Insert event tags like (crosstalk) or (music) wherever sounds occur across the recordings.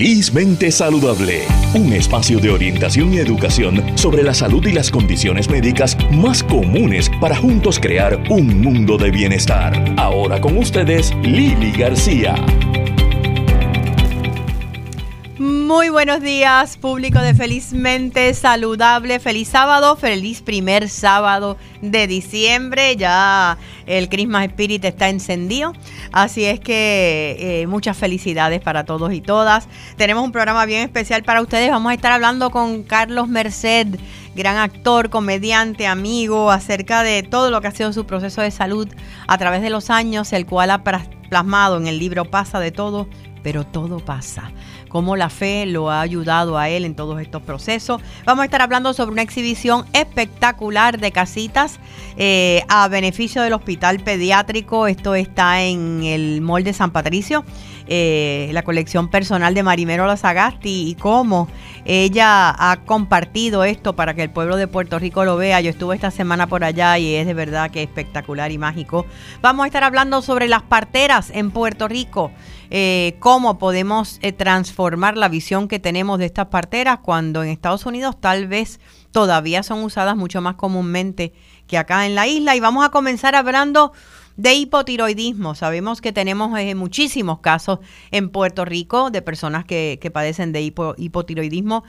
Felizmente Saludable, un espacio de orientación y educación sobre la salud y las condiciones médicas más comunes para juntos crear un mundo de bienestar. Ahora con ustedes, Lili García. Muy buenos días, público de Felizmente Saludable. Feliz sábado, feliz primer sábado de diciembre. Ya el Christmas Spirit está encendido. Así es que eh, muchas felicidades para todos y todas. Tenemos un programa bien especial para ustedes. Vamos a estar hablando con Carlos Merced, gran actor, comediante, amigo, acerca de todo lo que ha sido su proceso de salud a través de los años, el cual ha plasmado en el libro Pasa de todo, pero todo pasa cómo la fe lo ha ayudado a él en todos estos procesos. Vamos a estar hablando sobre una exhibición espectacular de casitas eh, a beneficio del Hospital Pediátrico. Esto está en el molde San Patricio. Eh, la colección personal de Marimero Lazagasti y cómo ella ha compartido esto para que el pueblo de Puerto Rico lo vea. Yo estuve esta semana por allá y es de verdad que espectacular y mágico. Vamos a estar hablando sobre las parteras en Puerto Rico. Eh, cómo podemos eh, transformar la visión que tenemos de estas parteras cuando en Estados Unidos tal vez todavía son usadas mucho más comúnmente que acá en la isla. Y vamos a comenzar hablando de hipotiroidismo. Sabemos que tenemos eh, muchísimos casos en Puerto Rico de personas que, padecen de hipotiroidismo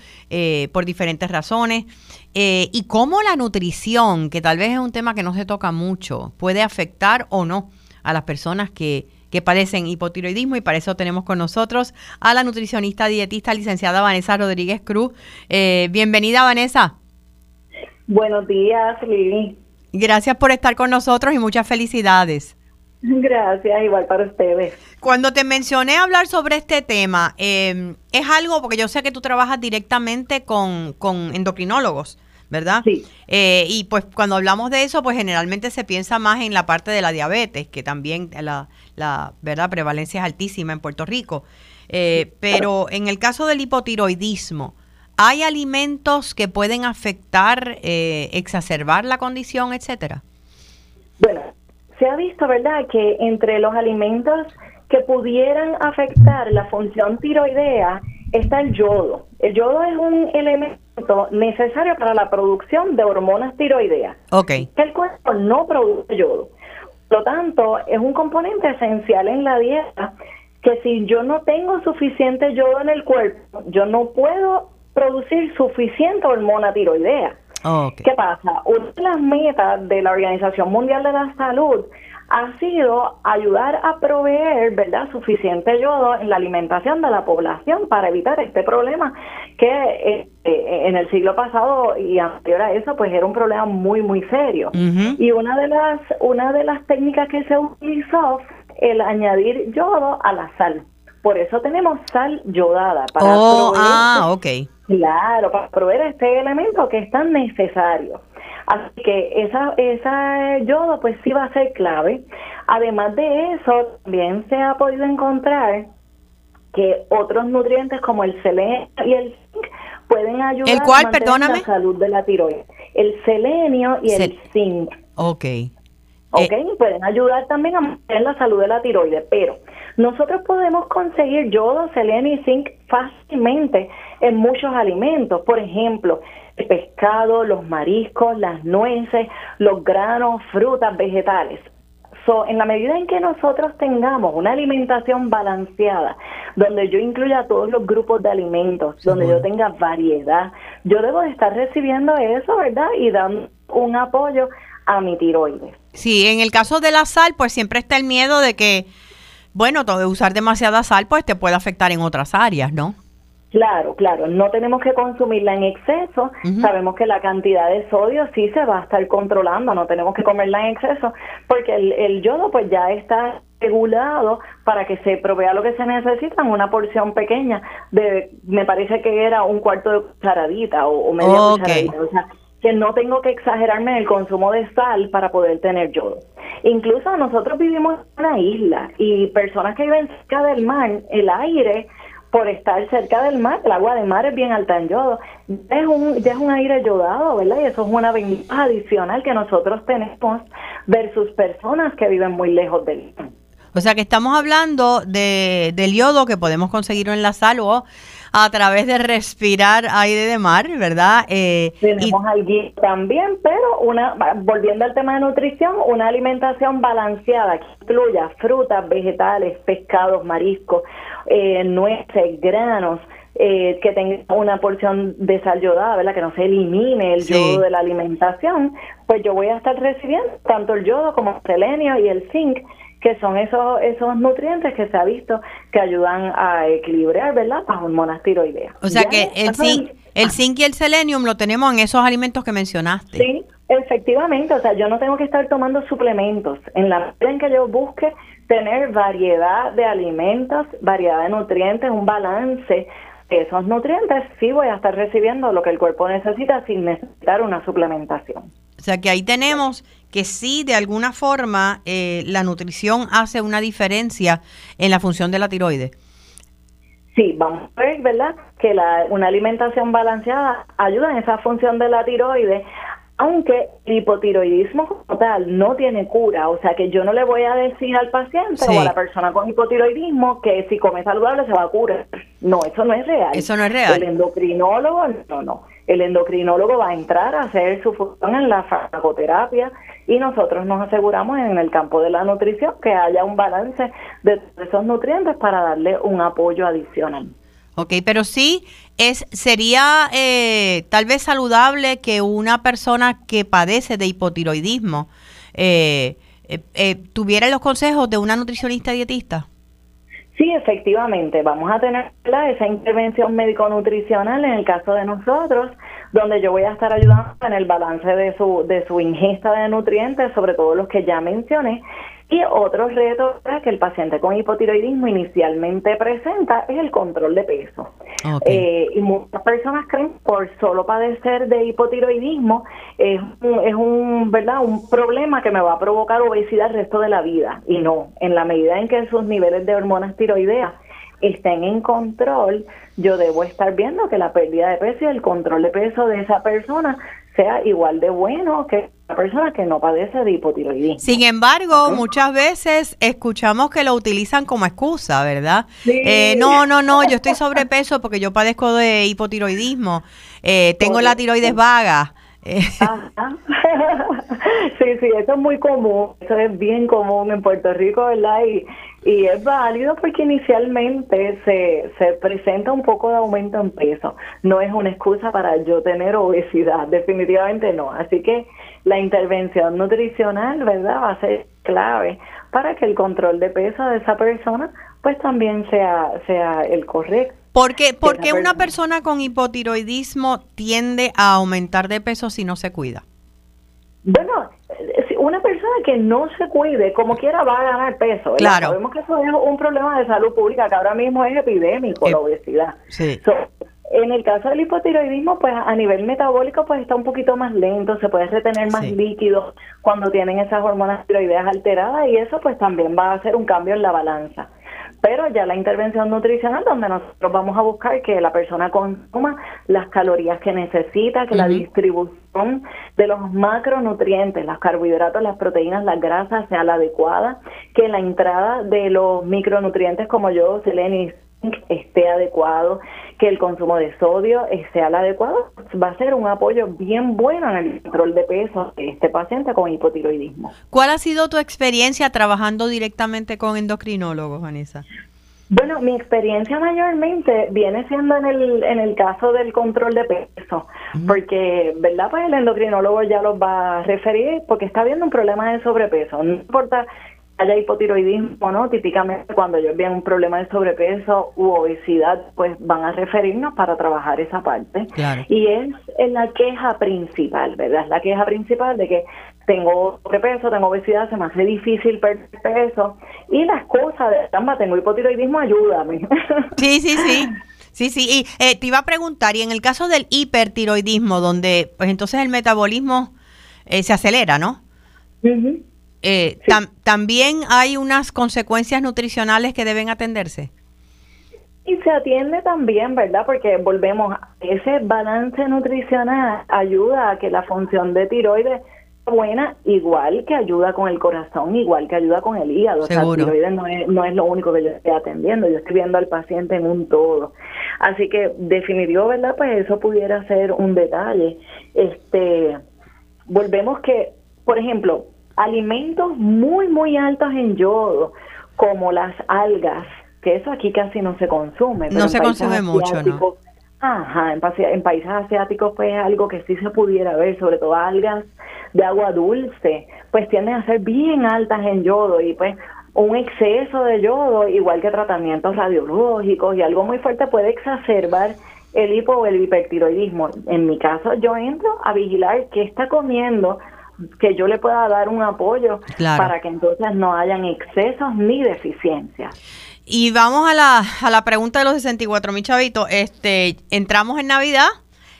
por diferentes razones. y cómo la nutrición, que tal vez es un tema que no se toca mucho, puede afectar o no a las personas que que padecen hipotiroidismo y para eso tenemos con nosotros a la nutricionista dietista licenciada Vanessa Rodríguez Cruz. Eh, bienvenida Vanessa. Buenos días, Lili. Gracias por estar con nosotros y muchas felicidades. Gracias, igual para ustedes. Cuando te mencioné hablar sobre este tema, eh, es algo, porque yo sé que tú trabajas directamente con, con endocrinólogos, ¿verdad? Sí. Eh, y pues cuando hablamos de eso, pues generalmente se piensa más en la parte de la diabetes, que también la, la ¿verdad? prevalencia es altísima en Puerto Rico. Eh, pero en el caso del hipotiroidismo, ¿hay alimentos que pueden afectar, eh, exacerbar la condición, etcétera? Bueno, se ha visto, ¿verdad?, que entre los alimentos que pudieran afectar la función tiroidea está el yodo. El yodo es un elemento necesario para la producción de hormonas tiroideas. Ok. El cuerpo no produce yodo. Por lo tanto, es un componente esencial en la dieta que si yo no tengo suficiente yodo en el cuerpo, yo no puedo producir suficiente hormona tiroidea. ¿Qué pasa? Una de las metas de la Organización Mundial de la Salud ha sido ayudar a proveer, ¿verdad?, suficiente yodo en la alimentación de la población para evitar este problema que eh, eh, en el siglo pasado y anterior a eso, pues era un problema muy, muy serio. Y una de las una de las técnicas que se utilizó el añadir yodo a la sal. Por eso tenemos sal yodada para oh, ah, ok. Claro, para proveer este elemento que es tan necesario. Así que esa, esa yodo pues sí va a ser clave. Además de eso, también se ha podido encontrar que otros nutrientes como el selenio y el zinc pueden ayudar a mantener la salud de la tiroides. El selenio y el zinc. Ok. Ok, eh, pueden ayudar también a mantener la salud de la tiroides, pero nosotros podemos conseguir yodo, selenio y zinc fácilmente en muchos alimentos. Por ejemplo, el pescado, los mariscos, las nueces, los granos, frutas, vegetales. So, en la medida en que nosotros tengamos una alimentación balanceada, donde yo incluya todos los grupos de alimentos, donde yo tenga variedad, yo debo de estar recibiendo eso, ¿verdad? Y dando un apoyo a mi tiroides. Sí, en el caso de la sal, pues siempre está el miedo de que, bueno, todo usar demasiada sal, pues te puede afectar en otras áreas, ¿no? Claro, claro, no tenemos que consumirla en exceso. Sabemos que la cantidad de sodio sí se va a estar controlando, no tenemos que comerla en exceso, porque el, el yodo pues ya está regulado para que se provea lo que se necesita en una porción pequeña de, me parece que era un cuarto de cucharadita o, media cucharadita, o sea, que no tengo que exagerarme en el consumo de sal para poder tener yodo. Incluso nosotros vivimos en una isla y personas que viven cerca del mar, el aire por estar cerca del mar, el agua de mar es bien alta en yodo, es un, ya es un aire yodado, ¿verdad? Y eso es una ventaja adicional que nosotros tenemos versus personas que viven muy lejos del mar. O sea que estamos hablando de, del yodo que podemos conseguir en la sal o a través de respirar aire de mar, ¿verdad? Eh, Tenemos y, también, pero una volviendo al tema de nutrición, una alimentación balanceada que incluya frutas, vegetales, pescados, mariscos, eh, nueces, granos, eh, que tenga una porción de sal yodada, ¿verdad? Que no se elimine el yodo de la alimentación, pues yo voy a estar recibiendo tanto el yodo como el selenio y el zinc que son esos, esos nutrientes que se ha visto que ayudan a equilibrar, ¿verdad?, las hormonas tiroideas. O sea que el zinc, el zinc y el selenium lo tenemos en esos alimentos que mencionaste. Sí, efectivamente, o sea, yo no tengo que estar tomando suplementos. En la medida en que yo busque tener variedad de alimentos, variedad de nutrientes, un balance de esos nutrientes, sí voy a estar recibiendo lo que el cuerpo necesita sin necesitar una suplementación. O sea que ahí tenemos que sí, de alguna forma, eh, la nutrición hace una diferencia en la función de la tiroides. Sí, vamos a ver, ¿verdad? Que la, una alimentación balanceada ayuda en esa función de la tiroides, aunque el hipotiroidismo como tal no tiene cura, o sea que yo no le voy a decir al paciente o a la persona con hipotiroidismo que si come saludable se va a curar. No, eso no es real. Eso no es real. El endocrinólogo, no, no. El endocrinólogo va a entrar a hacer su función en la farmacoterapia y nosotros nos aseguramos en el campo de la nutrición que haya un balance de esos nutrientes para darle un apoyo adicional. Ok, pero sí es sería eh, tal vez saludable que una persona que padece de hipotiroidismo eh, eh, tuviera los consejos de una nutricionista dietista. Sí, efectivamente, vamos a tener esa intervención médico-nutricional en el caso de nosotros, donde yo voy a estar ayudando en el balance de su, de su ingesta de nutrientes, sobre todo los que ya mencioné, y otro reto que el paciente con hipotiroidismo inicialmente presenta es el control de peso. Eh, y muchas personas creen por solo padecer de hipotiroidismo es un, es un, ¿verdad? un problema que me va a provocar obesidad el resto de la vida. Y no, en la medida en que sus niveles de hormonas tiroideas estén en control, yo debo estar viendo que la pérdida de peso y el control de peso de esa persona sea igual de bueno que la persona que no padece de hipotiroidismo. Sin embargo, muchas veces escuchamos que lo utilizan como excusa, ¿verdad? Eh, no, no, no, yo estoy sobrepeso porque yo padezco de hipotiroidismo, eh, tengo la tiroides vaga. (laughs) (laughs) sí, sí, eso es muy común, eso es bien común en Puerto Rico, ¿verdad? Y, y es válido porque inicialmente se, se presenta un poco de aumento en peso. No es una excusa para yo tener obesidad, (laughs) definitivamente no. Así que la intervención nutricional, ¿verdad? Va a ser clave para que el control de peso de esa persona pues también sea, sea el correcto. ¿Por qué, porque una persona con hipotiroidismo tiende a aumentar de peso si no se cuida? Bueno, una persona que no se cuide, como quiera, va a ganar peso. Claro. Sabemos que eso es un problema de salud pública que ahora mismo es epidémico, la obesidad. Sí. en el caso del hipotiroidismo, pues a nivel metabólico, pues está un poquito más lento, se puede retener más líquido cuando tienen esas hormonas tiroideas alteradas y eso pues también va a hacer un cambio en la balanza pero ya la intervención nutricional donde nosotros vamos a buscar que la persona consuma las calorías que necesita, que la distribución de los macronutrientes, los carbohidratos, las proteínas, las grasas sea la adecuada, que la entrada de los micronutrientes como yo, selenio esté adecuado, que el consumo de sodio sea el adecuado, va a ser un apoyo bien bueno en el control de peso de este paciente con hipotiroidismo. ¿Cuál ha sido tu experiencia trabajando directamente con endocrinólogos, Vanessa? Bueno, mi experiencia mayormente viene siendo en el, en el caso del control de peso, porque, ¿verdad? Pues el endocrinólogo ya los va a referir porque está viendo un problema de sobrepeso. No importa haya hipotiroidismo, ¿no? Típicamente cuando ellos ven un problema de sobrepeso u obesidad, pues van a referirnos para trabajar esa parte. Y es, la queja principal, ¿verdad? Es la queja principal de que tengo sobrepeso, tengo obesidad, se me hace difícil perder peso y las cosas de, tamba, tengo hipotiroidismo, ayúdame. (laughs) Sí, sí, sí. Sí, sí, y eh, te iba a preguntar, y en el caso del hipertiroidismo, donde pues entonces el metabolismo eh, se acelera, ¿no? Eh, ¿También hay unas consecuencias nutricionales que deben atenderse? Y se atiende también, ¿verdad? Porque volvemos, ese balance nutricional ayuda a que la función de tiroides buena, igual que ayuda con el corazón, igual que ayuda con el hígado. Seguro. O sea, tiroides no es, no es lo único que yo estoy atendiendo, yo estoy viendo al paciente en un todo. Así que definitivo, ¿verdad? Pues eso pudiera ser un detalle. Este, volvemos que, por ejemplo, alimentos muy, muy altos en yodo, como las algas, que eso aquí casi no se consume. no se consume mucho, ¿no? Ajá, en, países asiáticos pues es algo que sí se pudiera ver, sobre todo algas de agua dulce, pues tienden a ser bien altas en yodo y pues un exceso de yodo, igual que tratamientos radiológicos y algo muy fuerte puede exacerbar el hipo o el hipertiroidismo. En mi caso yo entro a vigilar qué está comiendo, que yo le pueda dar un apoyo para que entonces no hayan excesos ni deficiencias. Y vamos a la, a la pregunta de los 64 mil chavitos. Este, entramos en Navidad,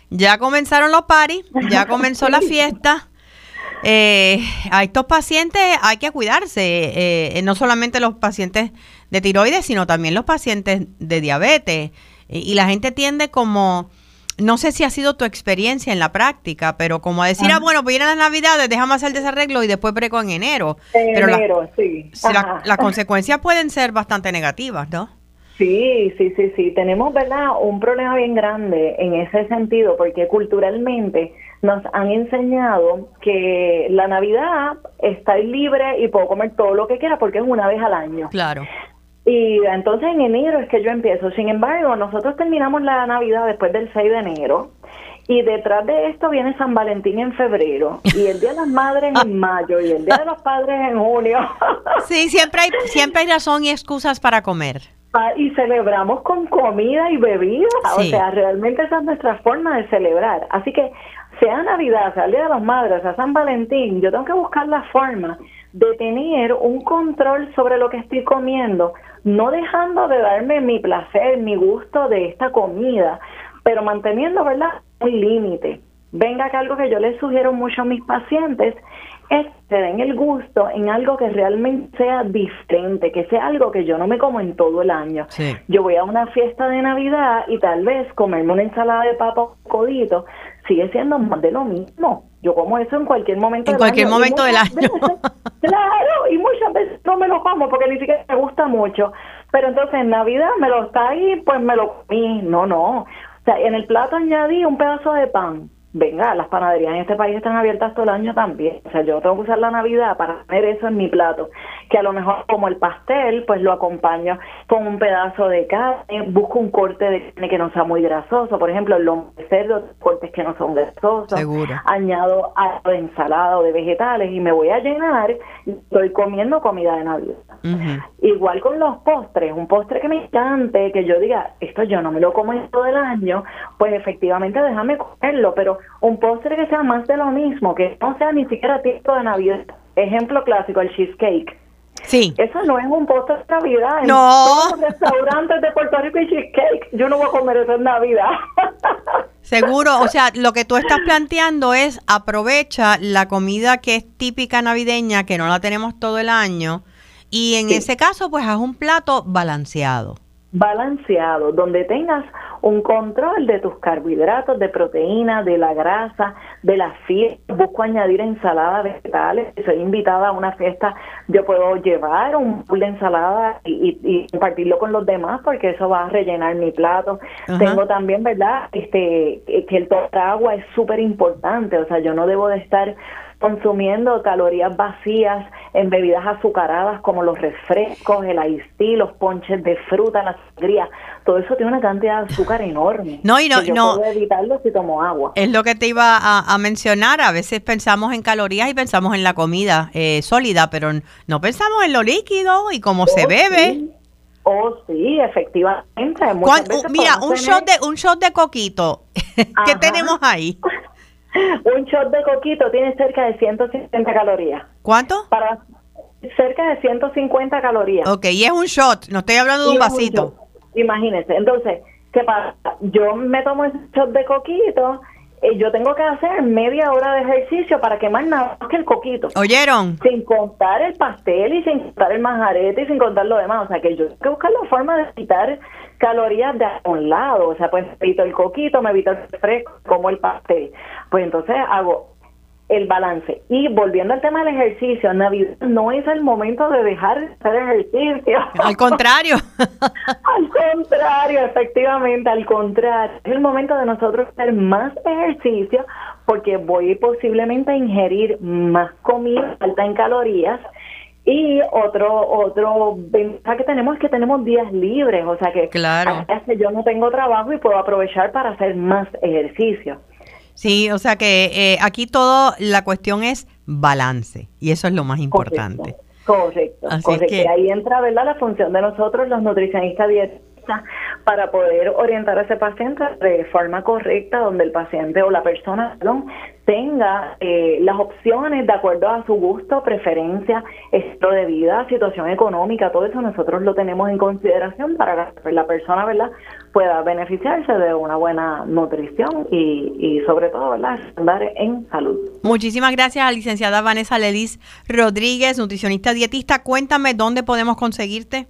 ya comenzaron los paris, ya (laughs) comenzó la fiesta. Eh, a estos pacientes hay que cuidarse, eh, no solamente los pacientes de tiroides, sino también los pacientes de diabetes. y la gente tiende como no sé si ha sido tu experiencia en la práctica, pero como a decir, ah, bueno, pues ir a las navidades, déjame hacer desarreglo y después breco en enero. En enero, sí. las consecuencias pueden ser bastante negativas, ¿no? Sí, sí, sí, sí. Tenemos, ¿verdad? Un problema bien grande en ese sentido, porque culturalmente nos han enseñado que la Navidad está libre y puedo comer todo lo que quiera porque es una vez al año. Claro. Y entonces en enero es que yo empiezo. Sin embargo, nosotros terminamos la Navidad después del 6 de enero. Y detrás de esto viene San Valentín en febrero y el Día de las Madres en mayo y el Día de los Padres en junio. (laughs) Sí, siempre hay, siempre hay razón y excusas para comer. Ah, y celebramos con comida y bebida, o sea, realmente esa es nuestra forma de celebrar. Así que sea Navidad, sea el Día de las Madres, sea San Valentín, yo tengo que buscar la forma de tener un control sobre lo que estoy comiendo, no dejando de darme mi placer, mi gusto de esta comida, pero manteniendo, ¿verdad?, un límite. Venga que algo que yo les sugiero mucho a mis pacientes es que den el gusto en algo que realmente sea diferente, que sea algo que yo no me como en todo el año. Yo voy a una fiesta de Navidad y tal vez comerme una ensalada de papa codito sigue siendo más de lo mismo. Yo como eso en cualquier momento en cualquier momento del año. claro, y muchas veces no me lo como porque ni siquiera me gusta mucho. Pero entonces en Navidad me lo está ahí, pues me lo comí. No, no. O sea, en el plato añadí un pedazo de pan venga, las panaderías en este país están abiertas todo el año también. O sea, yo tengo que usar la Navidad para tener eso en mi plato. Que a lo mejor como el pastel, pues lo acompaño con un pedazo de carne, busco un corte de carne que no sea muy grasoso. Por ejemplo, el lomo de cerdo, cortes que no son grasosos. Seguro. Añado algo de ensalada o de vegetales y me voy a llenar y estoy comiendo comida de Navidad. Igual con los postres, un postre que me encante, que yo diga, esto yo no me lo como todo el año, pues efectivamente déjame comerlo, pero un postre que sea más de lo mismo, que no sea ni siquiera tiempo de Navidad. Ejemplo clásico, el cheesecake. Sí. Eso no es un postre de Navidad. No. Los restaurantes de Puerto Rico y cheesecake. Yo no voy a comer eso en Navidad. (laughs) Seguro, o sea, lo que tú estás planteando es aprovecha la comida que es típica navideña, que no la tenemos todo el año, y en ese caso, pues haz un plato balanceado. Balanceado, donde tengas un control de tus carbohidratos, de proteína, de la grasa, de la fiesta. Busco añadir ensalada vegetales. Si soy invitada a una fiesta, yo puedo llevar un pool de ensalada y, y, compartirlo con los demás porque eso va a rellenar mi plato. Tengo también, ¿verdad? Este que el tomar agua es súper importante. O sea, yo no debo de estar consumiendo calorías vacías en bebidas azucaradas como los refrescos, el tea, los ponches de fruta, la sangría. Todo eso tiene una cantidad de azúcar enorme. No, y no, yo no. Puedo evitarlo si tomo agua. Es lo que te iba a, mencionar. A veces pensamos en calorías y pensamos en la comida eh, sólida, pero no pensamos en lo líquido y cómo se oh, bebe. Oh, sí, efectivamente. mira, un shot de un shot de coquito. (laughs) ¿Qué tenemos ahí? (laughs) Un shot de coquito tiene cerca de 150 calorías. ¿Cuánto? Para cerca de 150 calorías. Ok, y es un shot, no estoy hablando de un vasito. Imagínense, entonces, ¿qué pasa? Yo me tomo ese shot de coquito y yo tengo que hacer media hora de ejercicio para quemar nada más que el coquito. ¿Oyeron? Sin contar el pastel y sin contar el manjarete y sin contar lo demás. O sea, que yo tengo que buscar la forma de quitar calorías de a un lado, o sea, pues evito el coquito, me evito el fresco, como el pastel. Pues entonces hago el balance. Y volviendo al tema del ejercicio, Navidad no es el momento de dejar de hacer ejercicio. (laughs) Al contrario. (laughs) al contrario, efectivamente, al contrario. Es el momento de nosotros hacer más ejercicio porque voy posiblemente a ingerir más comida alta en calorías. Y otro otro ventaja que tenemos es que tenemos días libres, o sea que claro. yo no tengo trabajo y puedo aprovechar para hacer más ejercicio. Sí, o sea que eh, aquí todo, la cuestión es balance y eso es lo más importante. Correcto, correcto. Que, ahí entra, ¿verdad? La función de nosotros, los nutricionistas dietistas, para poder orientar a ese paciente de forma correcta, donde el paciente o la persona tenga eh, las opciones de acuerdo a su gusto, preferencia, estilo de vida, situación económica, todo eso nosotros lo tenemos en consideración para que la persona, ¿verdad?, pueda beneficiarse de una buena nutrición y, y sobre todo, ¿verdad?, andar en salud. Muchísimas gracias a licenciada Vanessa Lelis Rodríguez, nutricionista dietista. Cuéntame dónde podemos conseguirte.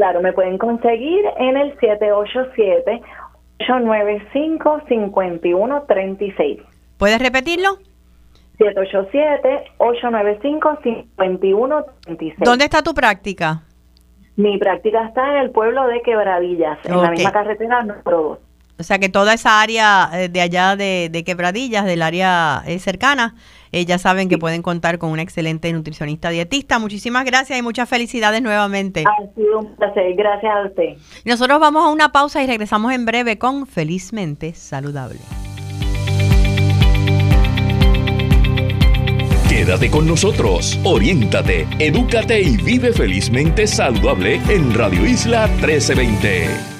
Claro, me pueden conseguir en el 787 895 5136. ¿Puedes repetirlo? 787-895-5136. ¿Dónde está tu práctica? Mi práctica está en el pueblo de Quebradillas, en la misma carretera número 2. O sea que toda esa área eh, de allá de, Quebradillas, del área eh, cercana, eh, ya saben que pueden contar con un excelente nutricionista dietista. Muchísimas gracias y muchas felicidades nuevamente. Ha sido un placer, gracias a usted. Nosotros vamos a una pausa y regresamos en breve con Felizmente Saludable. Quédate con nosotros, oriéntate, edúcate y vive felizmente saludable en Radio Isla 1320.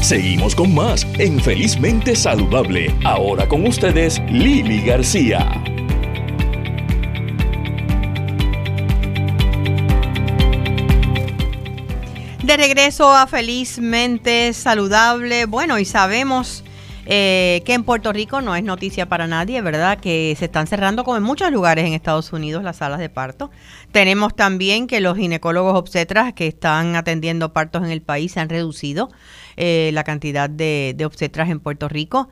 Seguimos con más en Felizmente Saludable. Ahora con ustedes, Lili García. De regreso a Felizmente Saludable. Bueno, y sabemos eh, que en Puerto Rico no es noticia para nadie, ¿verdad? Que se están cerrando, como en muchos lugares en Estados Unidos, las salas de parto. Tenemos también que los ginecólogos obstetras que están atendiendo partos en el país se han reducido. Eh, la cantidad de, obstetras en Puerto Rico.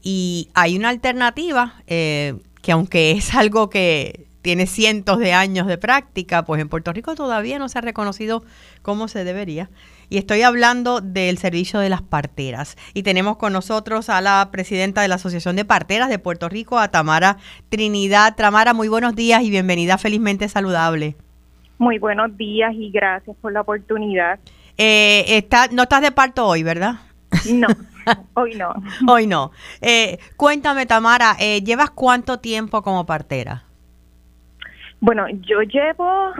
Y hay una alternativa eh, que aunque es algo que tiene cientos de años de práctica, pues en Puerto Rico todavía no se ha reconocido como se debería. Y estoy hablando del servicio de las parteras. Y tenemos con nosotros a la presidenta de la Asociación de Parteras de Puerto Rico, a Tamara Trinidad. Tamara, muy buenos días y bienvenida Felizmente Saludable. Muy buenos días y gracias por la oportunidad. Eh, está, no estás de parto hoy, ¿verdad? No, (laughs) hoy no. hoy no. Eh, cuéntame, Tamara, eh, ¿llevas cuánto tiempo como partera? Bueno, yo llevo,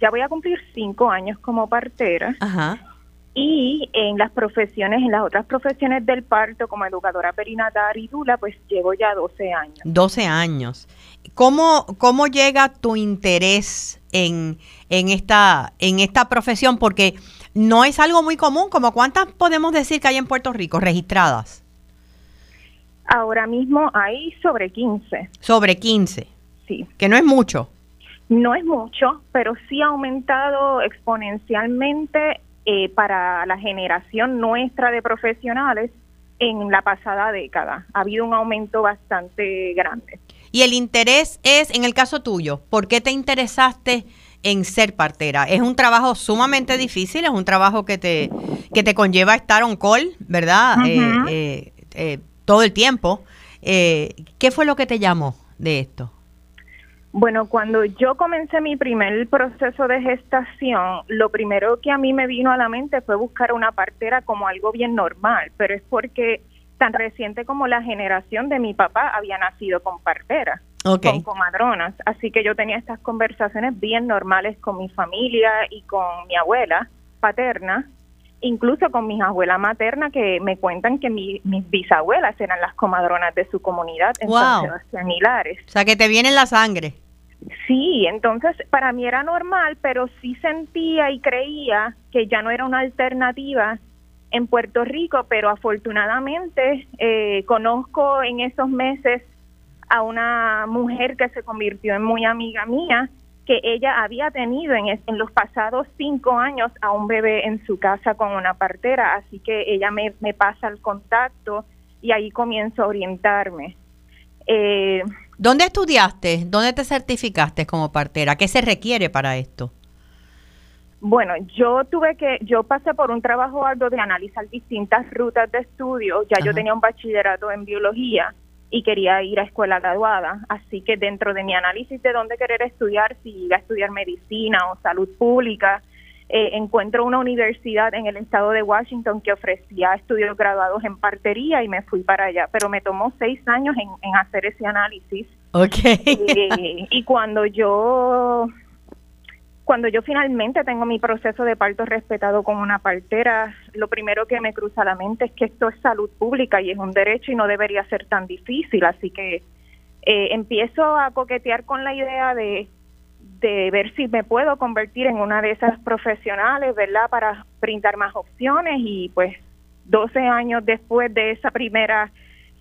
ya voy a cumplir cinco años como partera. Ajá. Y en las profesiones, en las otras profesiones del parto, como educadora perinatal y dula, pues llevo ya 12 años. 12 años. ¿Cómo, cómo llega tu interés en, en, esta, en esta profesión? Porque no es algo muy común, como cuántas podemos decir que hay en Puerto Rico registradas? Ahora mismo hay sobre 15. Sobre 15. Sí. Que no es mucho. No es mucho, pero sí ha aumentado exponencialmente eh, para la generación nuestra de profesionales en la pasada década. Ha habido un aumento bastante grande. Y el interés es, en el caso tuyo, ¿por qué te interesaste en ser partera? Es un trabajo sumamente difícil, es un trabajo que te, que te conlleva estar on call, ¿verdad? Eh, eh, eh, todo el tiempo. ¿Qué fue lo que te llamó de esto? Bueno, cuando yo comencé mi primer proceso de gestación, lo primero que a mí me vino a la mente fue buscar una partera como algo bien normal, pero es porque tan reciente como la generación de mi papá había nacido con partera, con comadronas. Así que yo tenía estas conversaciones bien normales con mi familia y con mi abuela paterna. Incluso con mis abuelas materna que me cuentan que mis bisabuelas eran las comadronas de su comunidad en San Sebastián Hilares. O sea, que te viene en la sangre. Sí, entonces para mí era normal, pero sí sentía y creía que ya no era una alternativa en Puerto Rico, pero afortunadamente eh, conozco en esos meses a una mujer que se convirtió en muy amiga mía, que ella había tenido en, en los pasados cinco años a un bebé en su casa con una partera, así que ella me, me pasa el contacto y ahí comienzo a orientarme. Eh, ¿Dónde estudiaste? ¿Dónde te certificaste como partera? ¿Qué se requiere para esto? Bueno, yo tuve que, yo pasé por un trabajo arduo de analizar distintas rutas de estudio. Ya yo tenía un bachillerato en biología y quería ir a escuela graduada. Así que dentro de mi análisis de dónde querer estudiar, si iba a estudiar medicina o salud pública, eh, encuentro una universidad en el estado de Washington que ofrecía estudios graduados en partería y me fui para allá, pero me tomó seis años en, hacer ese análisis. Okay. Eh, y cuando yo cuando yo finalmente tengo mi proceso de parto respetado con una partera, lo primero que me cruza la mente es que esto es salud pública y es un derecho y no debería ser tan difícil. Así que eh, empiezo a coquetear con la idea de de ver si me puedo convertir en una de esas profesionales, ¿verdad? Para brindar más opciones y pues 12 años después de esa primera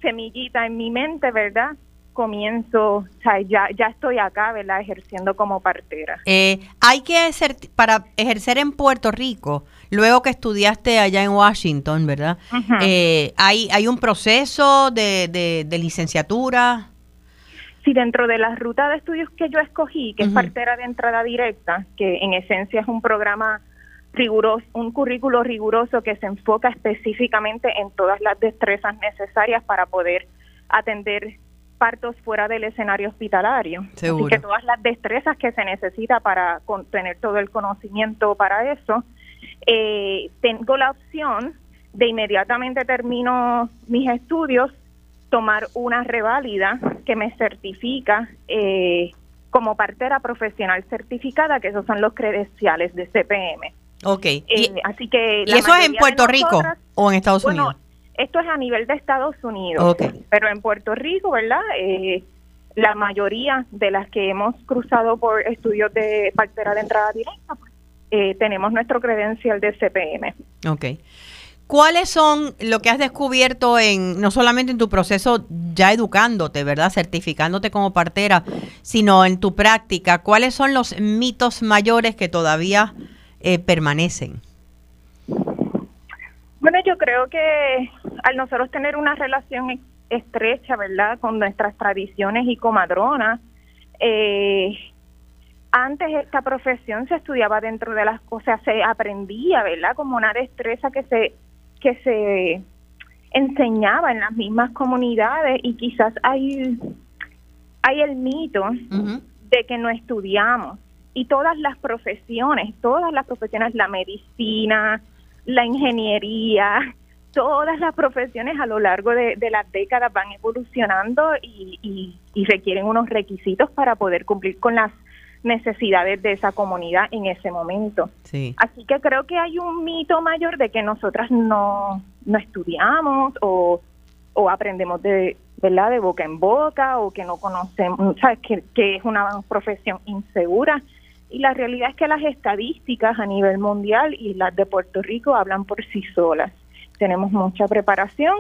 semillita en mi mente, ¿verdad? Comienzo, o sea, ya, ya estoy acá, ¿verdad? Ejerciendo como partera. Eh, hay que para ejercer en Puerto Rico, luego que estudiaste allá en Washington, ¿verdad? Eh, hay, hay un proceso de, de, de licenciatura si dentro de la ruta de estudios que yo escogí, que es partera de entrada directa, que en esencia es un programa riguroso, un currículo riguroso que se enfoca específicamente en todas las destrezas necesarias para poder atender partos fuera del escenario hospitalario. Así que todas las destrezas que se necesita para tener todo el conocimiento para eso. Eh, tengo la opción de inmediatamente termino mis estudios tomar una reválida que me certifica eh, como partera profesional certificada, que esos son los credenciales de CPM. Ok. Eh, así que ¿Y eso es en Puerto Rico o en Estados Unidos? Esto es a nivel de Estados Unidos, pero en Puerto Rico, ¿verdad? Eh, la mayoría de las que hemos cruzado por estudios de partera de entrada directa, pues, tenemos nuestro credencial de CPM. Ok. ¿Cuáles son lo que has descubierto en no solamente en tu proceso ya educándote, ¿verdad? Certificándote como partera, sino en tu práctica? ¿Cuáles son los mitos mayores que todavía eh, permanecen? Bueno, yo creo que al nosotros tener una relación estrecha, ¿verdad? Con nuestras tradiciones y comadronas, eh, antes esta profesión se estudiaba dentro de las cosas, se aprendía, ¿verdad? Como una destreza que se que se enseñaba en las mismas comunidades y quizás hay, hay el mito de que no estudiamos y todas las profesiones, todas las profesiones, la medicina, la ingeniería, todas las profesiones a lo largo de, las décadas van evolucionando y, y, requieren unos requisitos para poder cumplir con las necesidades de esa comunidad en ese momento. Sí. Así que creo que hay un mito mayor de que nosotras no, no estudiamos o, o aprendemos de, ¿verdad? de boca en boca o que no conocemos, ¿sabes? Que, que es una profesión insegura. Y la realidad es que las estadísticas a nivel mundial y las de Puerto Rico hablan por sí solas. Tenemos mucha preparación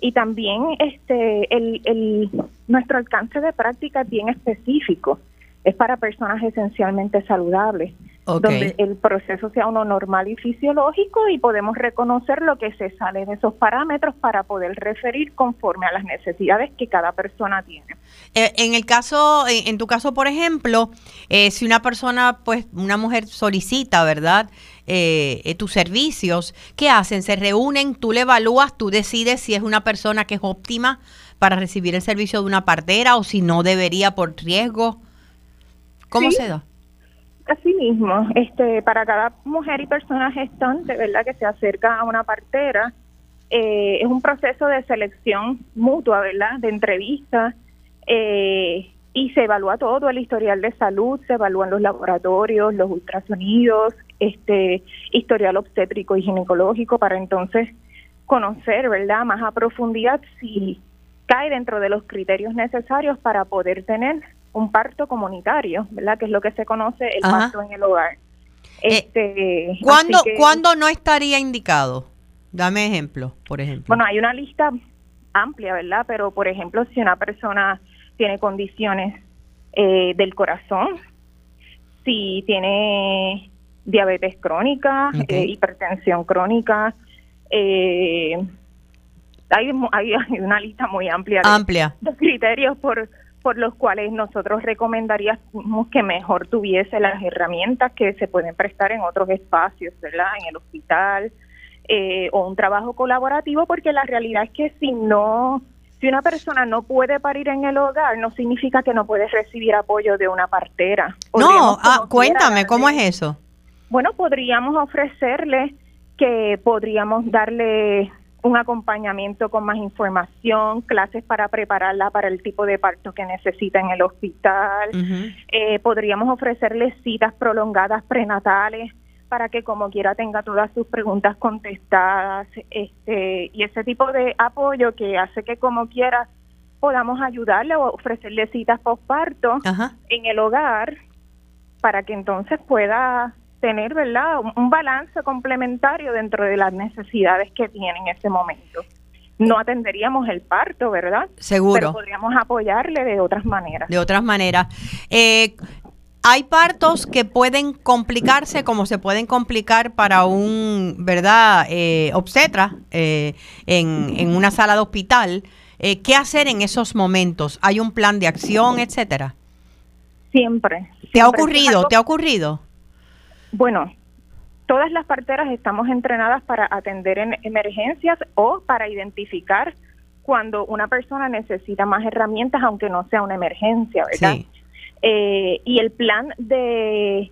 y también este el, el nuestro alcance de práctica es bien específico es para personas esencialmente saludables, donde el proceso sea uno normal y fisiológico y podemos reconocer lo que se sale de esos parámetros para poder referir conforme a las necesidades que cada persona tiene. Eh, en el caso, en, tu caso, por ejemplo, eh, si una persona, pues una mujer solicita, ¿verdad? Eh, tus servicios, ¿qué hacen? ¿Se reúnen? ¿Tú le evalúas? ¿Tú decides si es una persona que es óptima para recibir el servicio de una partera o si no debería por riesgo? ¿Cómo se da? Así mismo, este, para cada mujer y persona gestante, ¿verdad? Que se acerca a una partera, eh, es un proceso de selección mutua, ¿verdad? De entrevista, eh, y se evalúa todo el historial de salud, se evalúan los laboratorios, los ultrasonidos, este historial obstétrico y ginecológico para entonces conocer, ¿verdad?, más a profundidad si cae dentro de los criterios necesarios para poder tener un parto comunitario, ¿verdad?, que es lo que se conoce el parto en el hogar. Eh, este, ¿cuándo, ¿Cuándo no estaría indicado? Dame ejemplo, por ejemplo. Bueno, hay una lista amplia, ¿verdad? Pero, por ejemplo, si una persona tiene condiciones eh, del corazón, si tiene diabetes crónica, eh, hipertensión crónica, eh, hay, hay, (laughs) una lista muy amplia de, criterios por, por los cuales nosotros recomendaríamos que mejor tuviese las herramientas que se pueden prestar en otros espacios, ¿verdad? En el hospital o un trabajo colaborativo, porque la realidad es que si no si una persona no puede parir en el hogar, no significa que no puede recibir apoyo de una partera. no, ah, cuéntame, ¿cómo es eso? Bueno, podríamos ofrecerle que podríamos darle un acompañamiento con más información, clases para prepararla para el tipo de parto que necesita en el hospital. Eh, podríamos ofrecerle citas prolongadas prenatales para que como quiera tenga todas sus preguntas contestadas este y ese tipo de apoyo que hace que como quiera podamos ayudarle o ofrecerle citas postparto en el hogar para que entonces pueda tener verdad un, balance complementario dentro de las necesidades que tiene en ese momento no atenderíamos el parto, ¿verdad? Seguro. Pero podríamos apoyarle de otras maneras. De otras maneras. Eh, hay partos que pueden complicarse como se pueden complicar para un, ¿verdad?, eh, obstetra eh, en, una sala de hospital. Eh, ¿Qué hacer en esos momentos? ¿Hay un plan de acción, etcétera? Siempre. ¿Te ha ocurrido? ¿Te ha ocurrido? Bueno, todas las parteras estamos entrenadas para atender en emergencias o para identificar cuando una persona necesita más herramientas, aunque no sea una emergencia, ¿verdad? Sí. Eh, y el plan de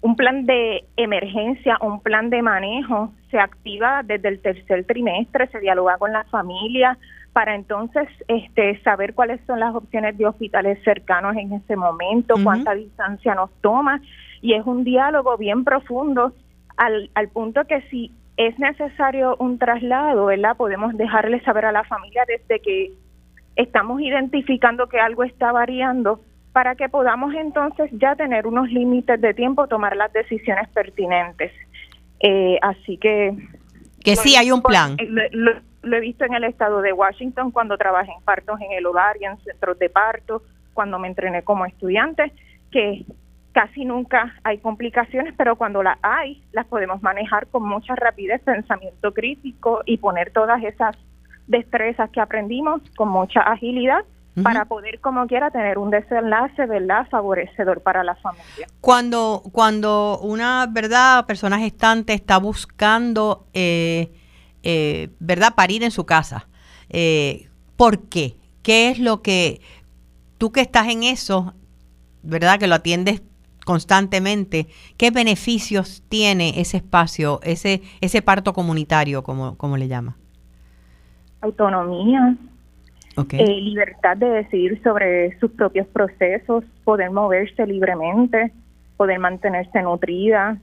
un plan de emergencia, un plan de manejo se activa desde el tercer trimestre, se dialoga con la familia para entonces este saber cuáles son las opciones de hospitales cercanos en ese momento, cuánta distancia nos toma y es un diálogo bien profundo al, al punto que si es necesario un traslado, ¿verdad? Podemos dejarle saber a la familia desde que estamos identificando que algo está variando para que podamos entonces ya tener unos límites de tiempo, tomar las decisiones pertinentes. Eh, así que... Que sí, hay un plan. Lo, he visto en el estado de Washington cuando trabajé en partos en el hogar y en centros de parto, cuando me entrené como estudiante, que casi nunca hay complicaciones, pero cuando las hay, las podemos manejar con mucha rapidez, pensamiento crítico y poner todas esas destrezas que aprendimos con mucha agilidad para poder como quiera tener un desenlace, ¿verdad?, favorecedor para la familia. Cuando, cuando una, ¿verdad?, persona gestante está buscando, eh, eh, ¿verdad?, parir en su casa, eh, ¿por qué? ¿Qué es lo que tú que estás en eso, ¿verdad?, que lo atiendes constantemente, ¿qué beneficios tiene ese espacio, ese, ese parto comunitario, como, como le llama? Autonomía, eh, libertad de decidir sobre sus propios procesos, poder moverse libremente, poder mantenerse nutrida,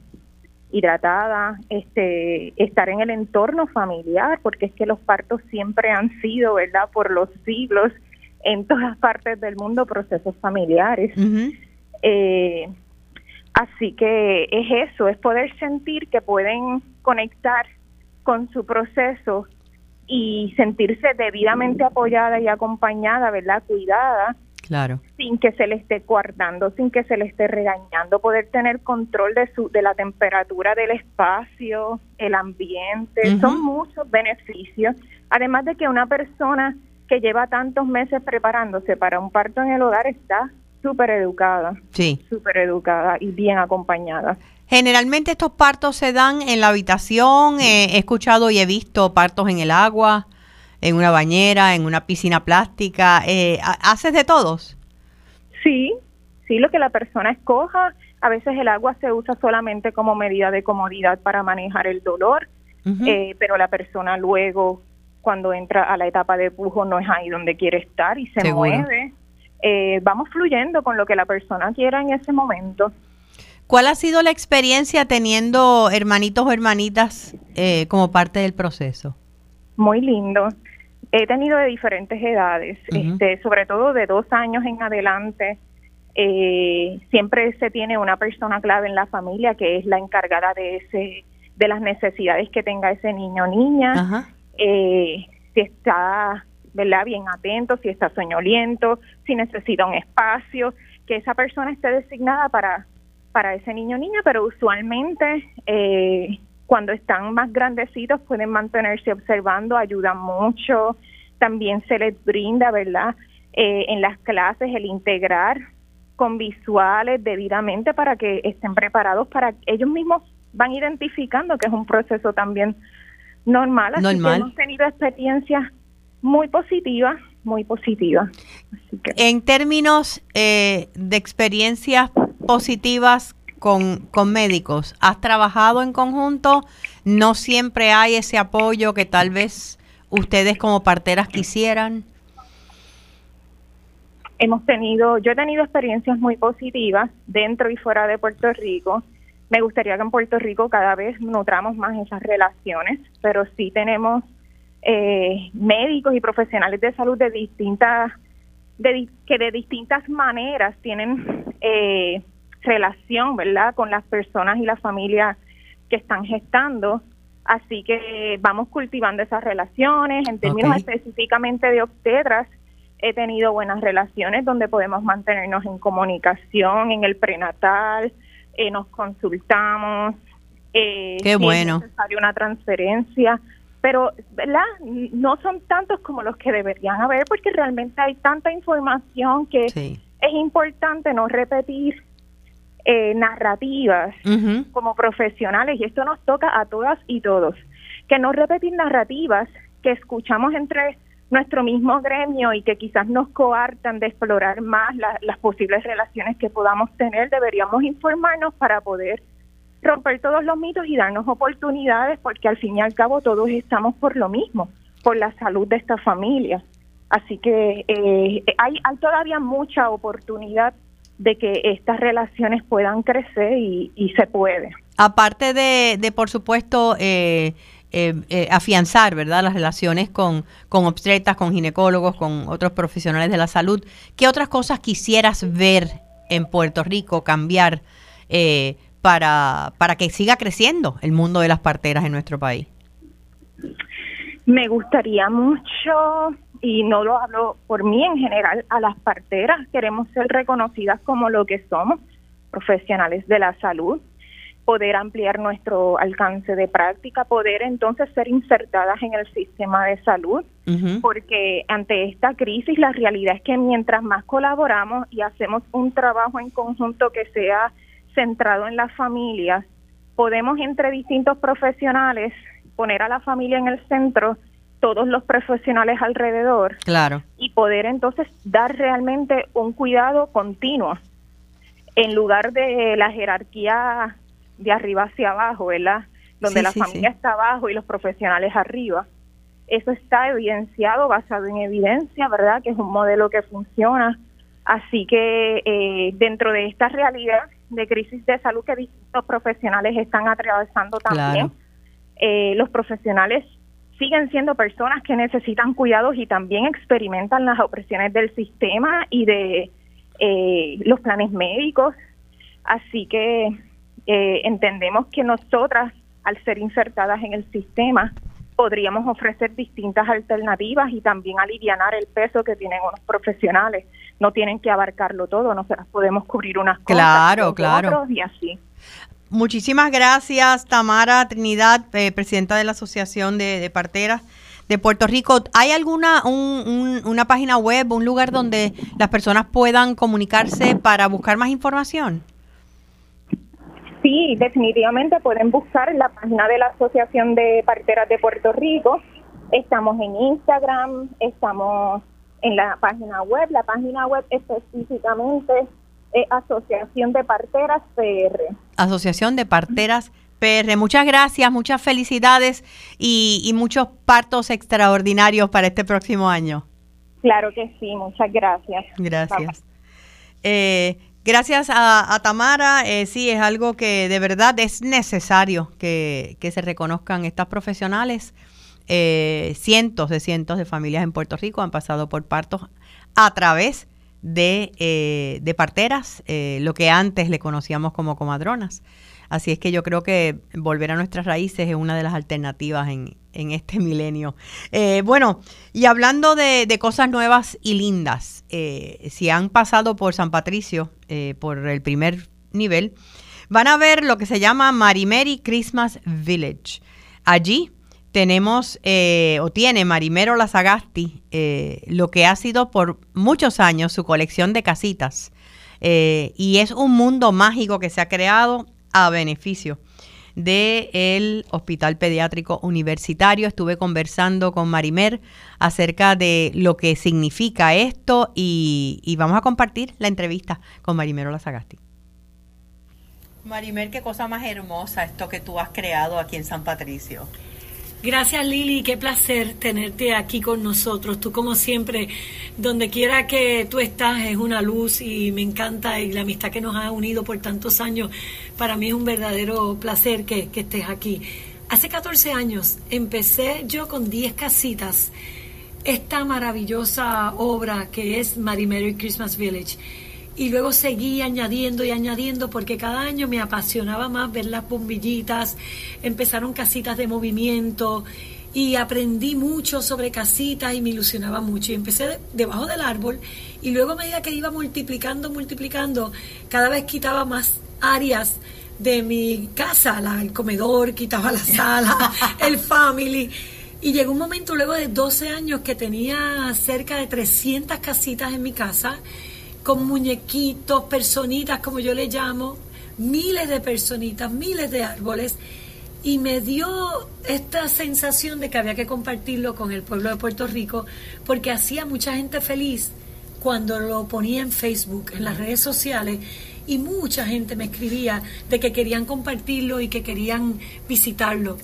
hidratada, este, estar en el entorno familiar, porque es que los partos siempre han sido, ¿verdad? Por los siglos en todas partes del mundo procesos familiares. Eh, así que es eso, es poder sentir que pueden conectar con su proceso y sentirse debidamente apoyada y acompañada, ¿verdad? Cuidada. Claro. Sin que se le esté coartando, sin que se le esté regañando, poder tener control de su de la temperatura del espacio, el ambiente, son muchos beneficios. Además de que una persona que lleva tantos meses preparándose para un parto en el hogar está súper educada. Sí. Súper educada y bien acompañada. Generalmente estos partos se dan en la habitación. Eh, he escuchado y he visto partos en el agua, en una bañera, en una piscina plástica. Eh, ¿Haces de todos? Sí, sí, lo que la persona escoja. A veces el agua se usa solamente como medida de comodidad para manejar el dolor, eh, pero la persona luego, cuando entra a la etapa de pujo, no es ahí donde quiere estar y se mueve eh, vamos fluyendo con lo que la persona quiera en ese momento. ¿Cuál ha sido la experiencia teniendo hermanitos o hermanitas eh, como parte del proceso? Muy lindo. He tenido de diferentes edades, este, sobre todo de dos años en adelante. Eh, siempre se tiene una persona clave en la familia que es la encargada de ese de las necesidades que tenga ese niño o niña. Eh, si está ¿verdad? bien atento, si está soñoliento, si necesita un espacio, que esa persona esté designada para para ese niño o niña, pero usualmente eh, cuando están más grandecitos pueden mantenerse observando, ayudan mucho, también se les brinda, ¿verdad? Eh, en las clases el integrar con visuales debidamente para que estén preparados para ellos mismos van identificando que es un proceso también normal. Así que hemos tenido experiencias muy positivas, muy positivas. En términos eh, de experiencias positivas con, con médicos? ¿Has trabajado en conjunto? ¿No siempre hay ese apoyo que tal vez ustedes como parteras quisieran? Hemos tenido, yo he tenido experiencias muy positivas dentro y fuera de Puerto Rico. Me gustaría que en Puerto Rico cada vez nutramos más esas relaciones, pero sí tenemos eh, médicos y profesionales de salud de distintas, de, que de distintas maneras tienen eh, relación, ¿verdad?, con las personas y las familias que están gestando. Así que vamos cultivando esas relaciones. En términos específicamente de obstetras, he tenido buenas relaciones donde podemos mantenernos en comunicación, en el prenatal, eh, nos consultamos. Eh, Qué bueno. Es necesaria una transferencia, pero ¿verdad? no son tantos como los que deberían haber porque realmente hay tanta información que es importante no repetir eh, narrativas como profesionales, y esto nos toca a todas y todos, que no repetir narrativas que escuchamos entre nuestro mismo gremio y que quizás nos coartan de explorar más las posibles relaciones que podamos tener, deberíamos informarnos para poder romper todos los mitos y darnos oportunidades, porque al fin y al cabo todos estamos por lo mismo, por la salud de esta familia. Así que eh, hay, hay todavía mucha oportunidad de que estas relaciones puedan crecer y, se puede. Aparte de, por supuesto, eh, eh, eh, afianzar, ¿verdad?, las relaciones con, con obstetras, con ginecólogos, con otros profesionales de la salud, ¿qué otras cosas quisieras ver en Puerto Rico cambiar para, para que siga creciendo el mundo de las parteras en nuestro país? Me gustaría mucho y no lo hablo por mí en general, a las parteras queremos ser reconocidas como lo que somos, profesionales de la salud, poder ampliar nuestro alcance de práctica, poder entonces ser insertadas en el sistema de salud, porque ante esta crisis la realidad es que mientras más colaboramos y hacemos un trabajo en conjunto que sea centrado en las familias, podemos entre distintos profesionales poner a la familia en el centro todos los profesionales alrededor. Claro. Y poder entonces dar realmente un cuidado continuo en lugar de la jerarquía de arriba hacia abajo, ¿verdad? Donde la familia está abajo y los profesionales arriba. Eso está evidenciado, basado en evidencia, ¿verdad? Que es un modelo que funciona. Así que eh, dentro de esta realidad de crisis de salud que distintos profesionales están atravesando también, eh, los profesionales siguen siendo personas que necesitan cuidados y también experimentan las opresiones del sistema y de eh, los planes médicos. Así que eh, entendemos que nosotras, al ser insertadas en el sistema, podríamos ofrecer distintas alternativas y también aliviar el peso que tienen unos profesionales. No tienen que abarcarlo todo, nosotras podemos cubrir unas cosas claro, claro. y así. Muchísimas gracias, Tamara Trinidad, eh, presidenta de la Asociación de, Parteras de Puerto Rico. ¿Hay alguna una página web, un lugar donde las personas puedan comunicarse para buscar más información? Sí, definitivamente pueden buscar en la página de la Asociación de Parteras de Puerto Rico. Estamos en Instagram, estamos en la página web. La página web específicamente es Asociación de Parteras PR. Asociación de Parteras PR. Muchas gracias, muchas felicidades y, muchos partos extraordinarios para este próximo año. Claro que sí, muchas gracias. Gracias. Eh, gracias a, Tamara, eh, sí, es algo que de verdad es necesario que, se reconozcan estas profesionales. Eh, cientos de cientos de familias en Puerto Rico han pasado por partos a través de, de parteras, lo que antes le conocíamos como comadronas. Así es que yo creo que volver a nuestras raíces es una de las alternativas en, en este milenio. Eh, bueno, y hablando de, cosas nuevas y lindas, eh, si han pasado por San Patricio, eh, por el primer nivel, van a ver lo que se llama Marimeri Christmas Village. Allí tenemos, o tiene Marimero Lazagasti, lo que ha sido por muchos años su colección de casitas. y es un mundo mágico que se ha creado a beneficio del Hospital Pediátrico Universitario. Estuve conversando con Marimer acerca de lo que significa esto y, vamos a compartir la entrevista con Marimero Lazagasti. Marimer, qué cosa más hermosa esto que tú has creado aquí en San Patricio. Gracias Lili, qué placer tenerte aquí con nosotros. Tú como siempre, donde quiera que tú estás es una luz y me encanta y la amistad que nos ha unido por tantos años, para mí es un verdadero placer que, estés aquí. Hace 14 años empecé yo con 10 casitas, esta maravillosa obra que es Mary Mary Christmas Village y luego seguí añadiendo y añadiendo porque cada año me apasionaba más ver las bombillitas, empezaron casitas de movimiento y aprendí mucho sobre casitas y me ilusionaba mucho y empecé debajo del árbol y luego a medida que iba multiplicando, multiplicando, cada vez quitaba más áreas de mi casa, el comedor, quitaba la (laughs) sala, el family. Y llegó un momento luego de 12 años que tenía cerca de 300 casitas en mi casa con muñequitos, personitas, como yo le llamo, miles de personitas, miles de árboles, y me dio esta sensación de que había que compartirlo con el pueblo de Puerto Rico, porque hacía mucha gente feliz cuando lo ponía en Facebook, en las redes sociales, y mucha gente me escribía de que querían compartirlo y que querían visitarlo.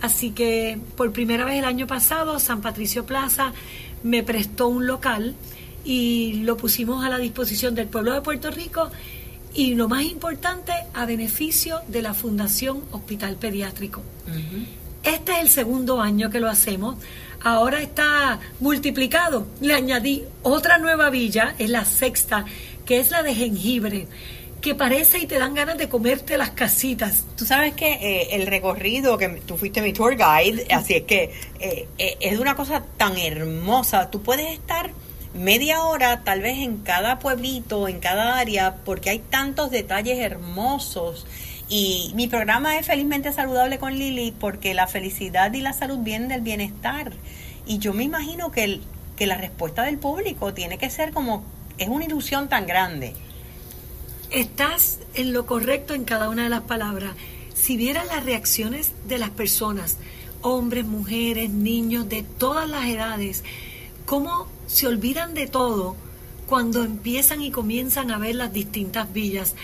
Así que por primera vez el año pasado, San Patricio Plaza me prestó un local y lo pusimos a la disposición del pueblo de Puerto Rico y lo más importante, a beneficio de la Fundación Hospital Pediátrico. Este es el segundo año que lo hacemos. Ahora está multiplicado. Le añadí otra nueva villa, es la sexta, que es la de jengibre que parece y te dan ganas de comerte las casitas. Tú sabes que eh, el recorrido, que tú fuiste mi tour guide, así es que eh, eh, es una cosa tan hermosa. Tú puedes estar media hora tal vez en cada pueblito, en cada área, porque hay tantos detalles hermosos. Y mi programa es Felizmente Saludable con Lili porque la felicidad y la salud vienen del bienestar. Y yo me imagino que, el, que la respuesta del público tiene que ser como, es una ilusión tan grande. Estás en lo correcto en cada una de las palabras. Si vieras las reacciones de las personas, hombres, mujeres, niños, de todas las edades, cómo se olvidan de todo cuando empiezan y comienzan a ver las distintas villas.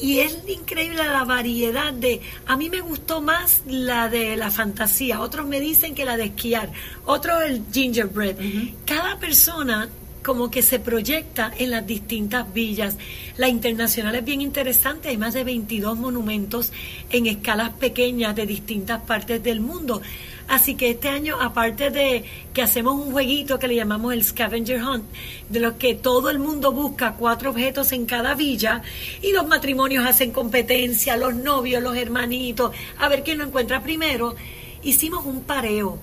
Y es increíble la variedad de... A mí me gustó más la de la fantasía, otros me dicen que la de esquiar, otros el gingerbread. Cada persona como que se proyecta en las distintas villas. La internacional es bien interesante, hay más de 22 monumentos en escalas pequeñas de distintas partes del mundo. Así que este año, aparte de que hacemos un jueguito que le llamamos el Scavenger Hunt, de lo que todo el mundo busca cuatro objetos en cada villa, y los matrimonios hacen competencia, los novios, los hermanitos, a ver quién lo encuentra primero, hicimos un pareo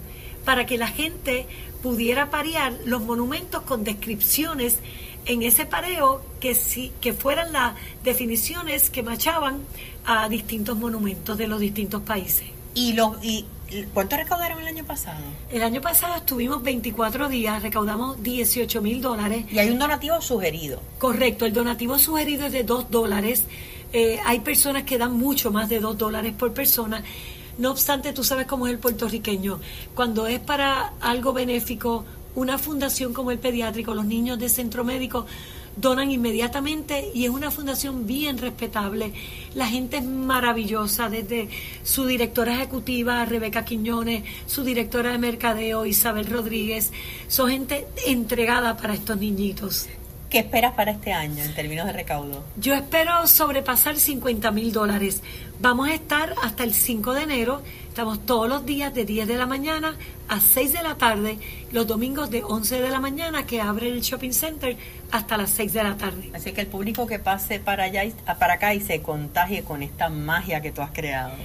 para que la gente pudiera parear los monumentos con descripciones en ese pareo que, sí, que fueran las definiciones que machaban a distintos monumentos de los distintos países. Y, los, y ¿Cuánto recaudaron el año pasado? El año pasado estuvimos 24 días, recaudamos 18 mil dólares. Y hay un donativo sugerido. Correcto, el donativo sugerido es de 2 dólares. Eh, hay personas que dan mucho más de 2 dólares por persona. No obstante, tú sabes cómo es el puertorriqueño. Cuando es para algo benéfico, una fundación como el pediátrico, los niños de centro médico, donan inmediatamente y es una fundación bien respetable. La gente es maravillosa, desde su directora ejecutiva, Rebeca Quiñones, su directora de mercadeo, Isabel Rodríguez, son gente entregada para estos niñitos. ¿Qué esperas para este año en términos de recaudo? Yo espero sobrepasar 50 mil dólares. Vamos a estar hasta el 5 de enero. Estamos todos los días de 10 de la mañana a 6 de la tarde, los domingos de 11 de la mañana que abre el shopping center hasta las 6 de la tarde. Así que el público que pase para allá para acá y se contagie con esta magia que tú has creado.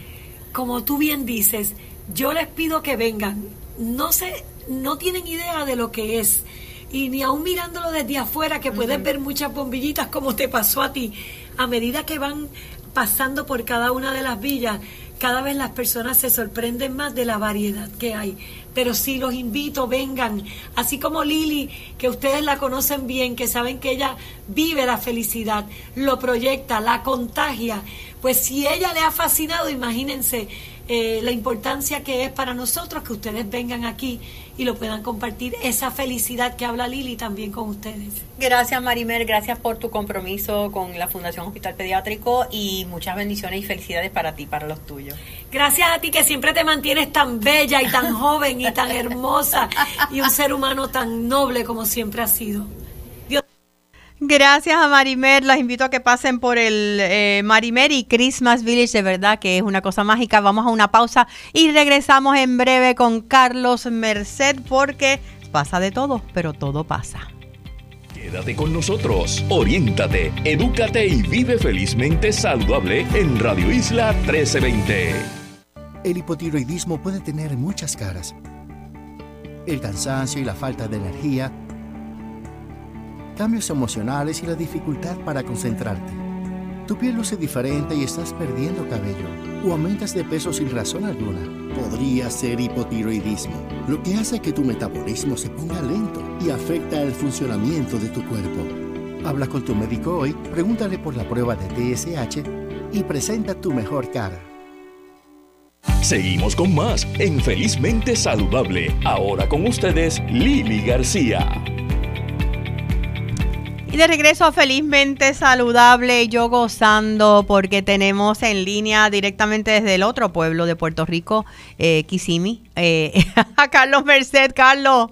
Como tú bien dices, yo les pido que vengan. No sé, no tienen idea de lo que es y ni aún mirándolo desde afuera, que puedes ver muchas bombillitas como te pasó a ti, a medida que van pasando por cada una de las villas, cada vez las personas se sorprenden más de la variedad que hay. Pero sí los invito, vengan, así como Lili, que ustedes la conocen bien, que saben que ella vive la felicidad, lo proyecta, la contagia. Pues si ella le ha fascinado, imagínense eh, la importancia que es para nosotros que ustedes vengan aquí y lo puedan compartir, esa felicidad que habla Lili también con ustedes. Gracias Marimer, gracias por tu compromiso con la Fundación Hospital Pediátrico y muchas bendiciones y felicidades para ti, para los tuyos. Gracias a ti que siempre te mantienes tan bella y tan (laughs) joven y tan hermosa y un ser humano tan noble como siempre has sido. Gracias a Marimer, los invito a que pasen por el eh, Marimer y Christmas Village, de verdad que es una cosa mágica. Vamos a una pausa y regresamos en breve con Carlos Merced porque pasa de todo, pero todo pasa. Quédate con nosotros, oriéntate, edúcate y vive felizmente saludable en Radio Isla 1320. El hipotiroidismo puede tener muchas caras. El cansancio y la falta de energía cambios emocionales y la dificultad para concentrarte. Tu piel luce diferente y estás perdiendo cabello o aumentas de peso sin razón alguna. Podría ser hipotiroidismo, lo que hace que tu metabolismo se ponga lento y afecta el funcionamiento de tu cuerpo. Habla con tu médico hoy, pregúntale por la prueba de TSH y presenta tu mejor cara. Seguimos con más en Felizmente Saludable. Ahora con ustedes, Lili García. Y de regreso felizmente saludable, yo gozando porque tenemos en línea directamente desde el otro pueblo de Puerto Rico, eh, Kissimmee, eh, (laughs) a Carlos Merced. Carlos.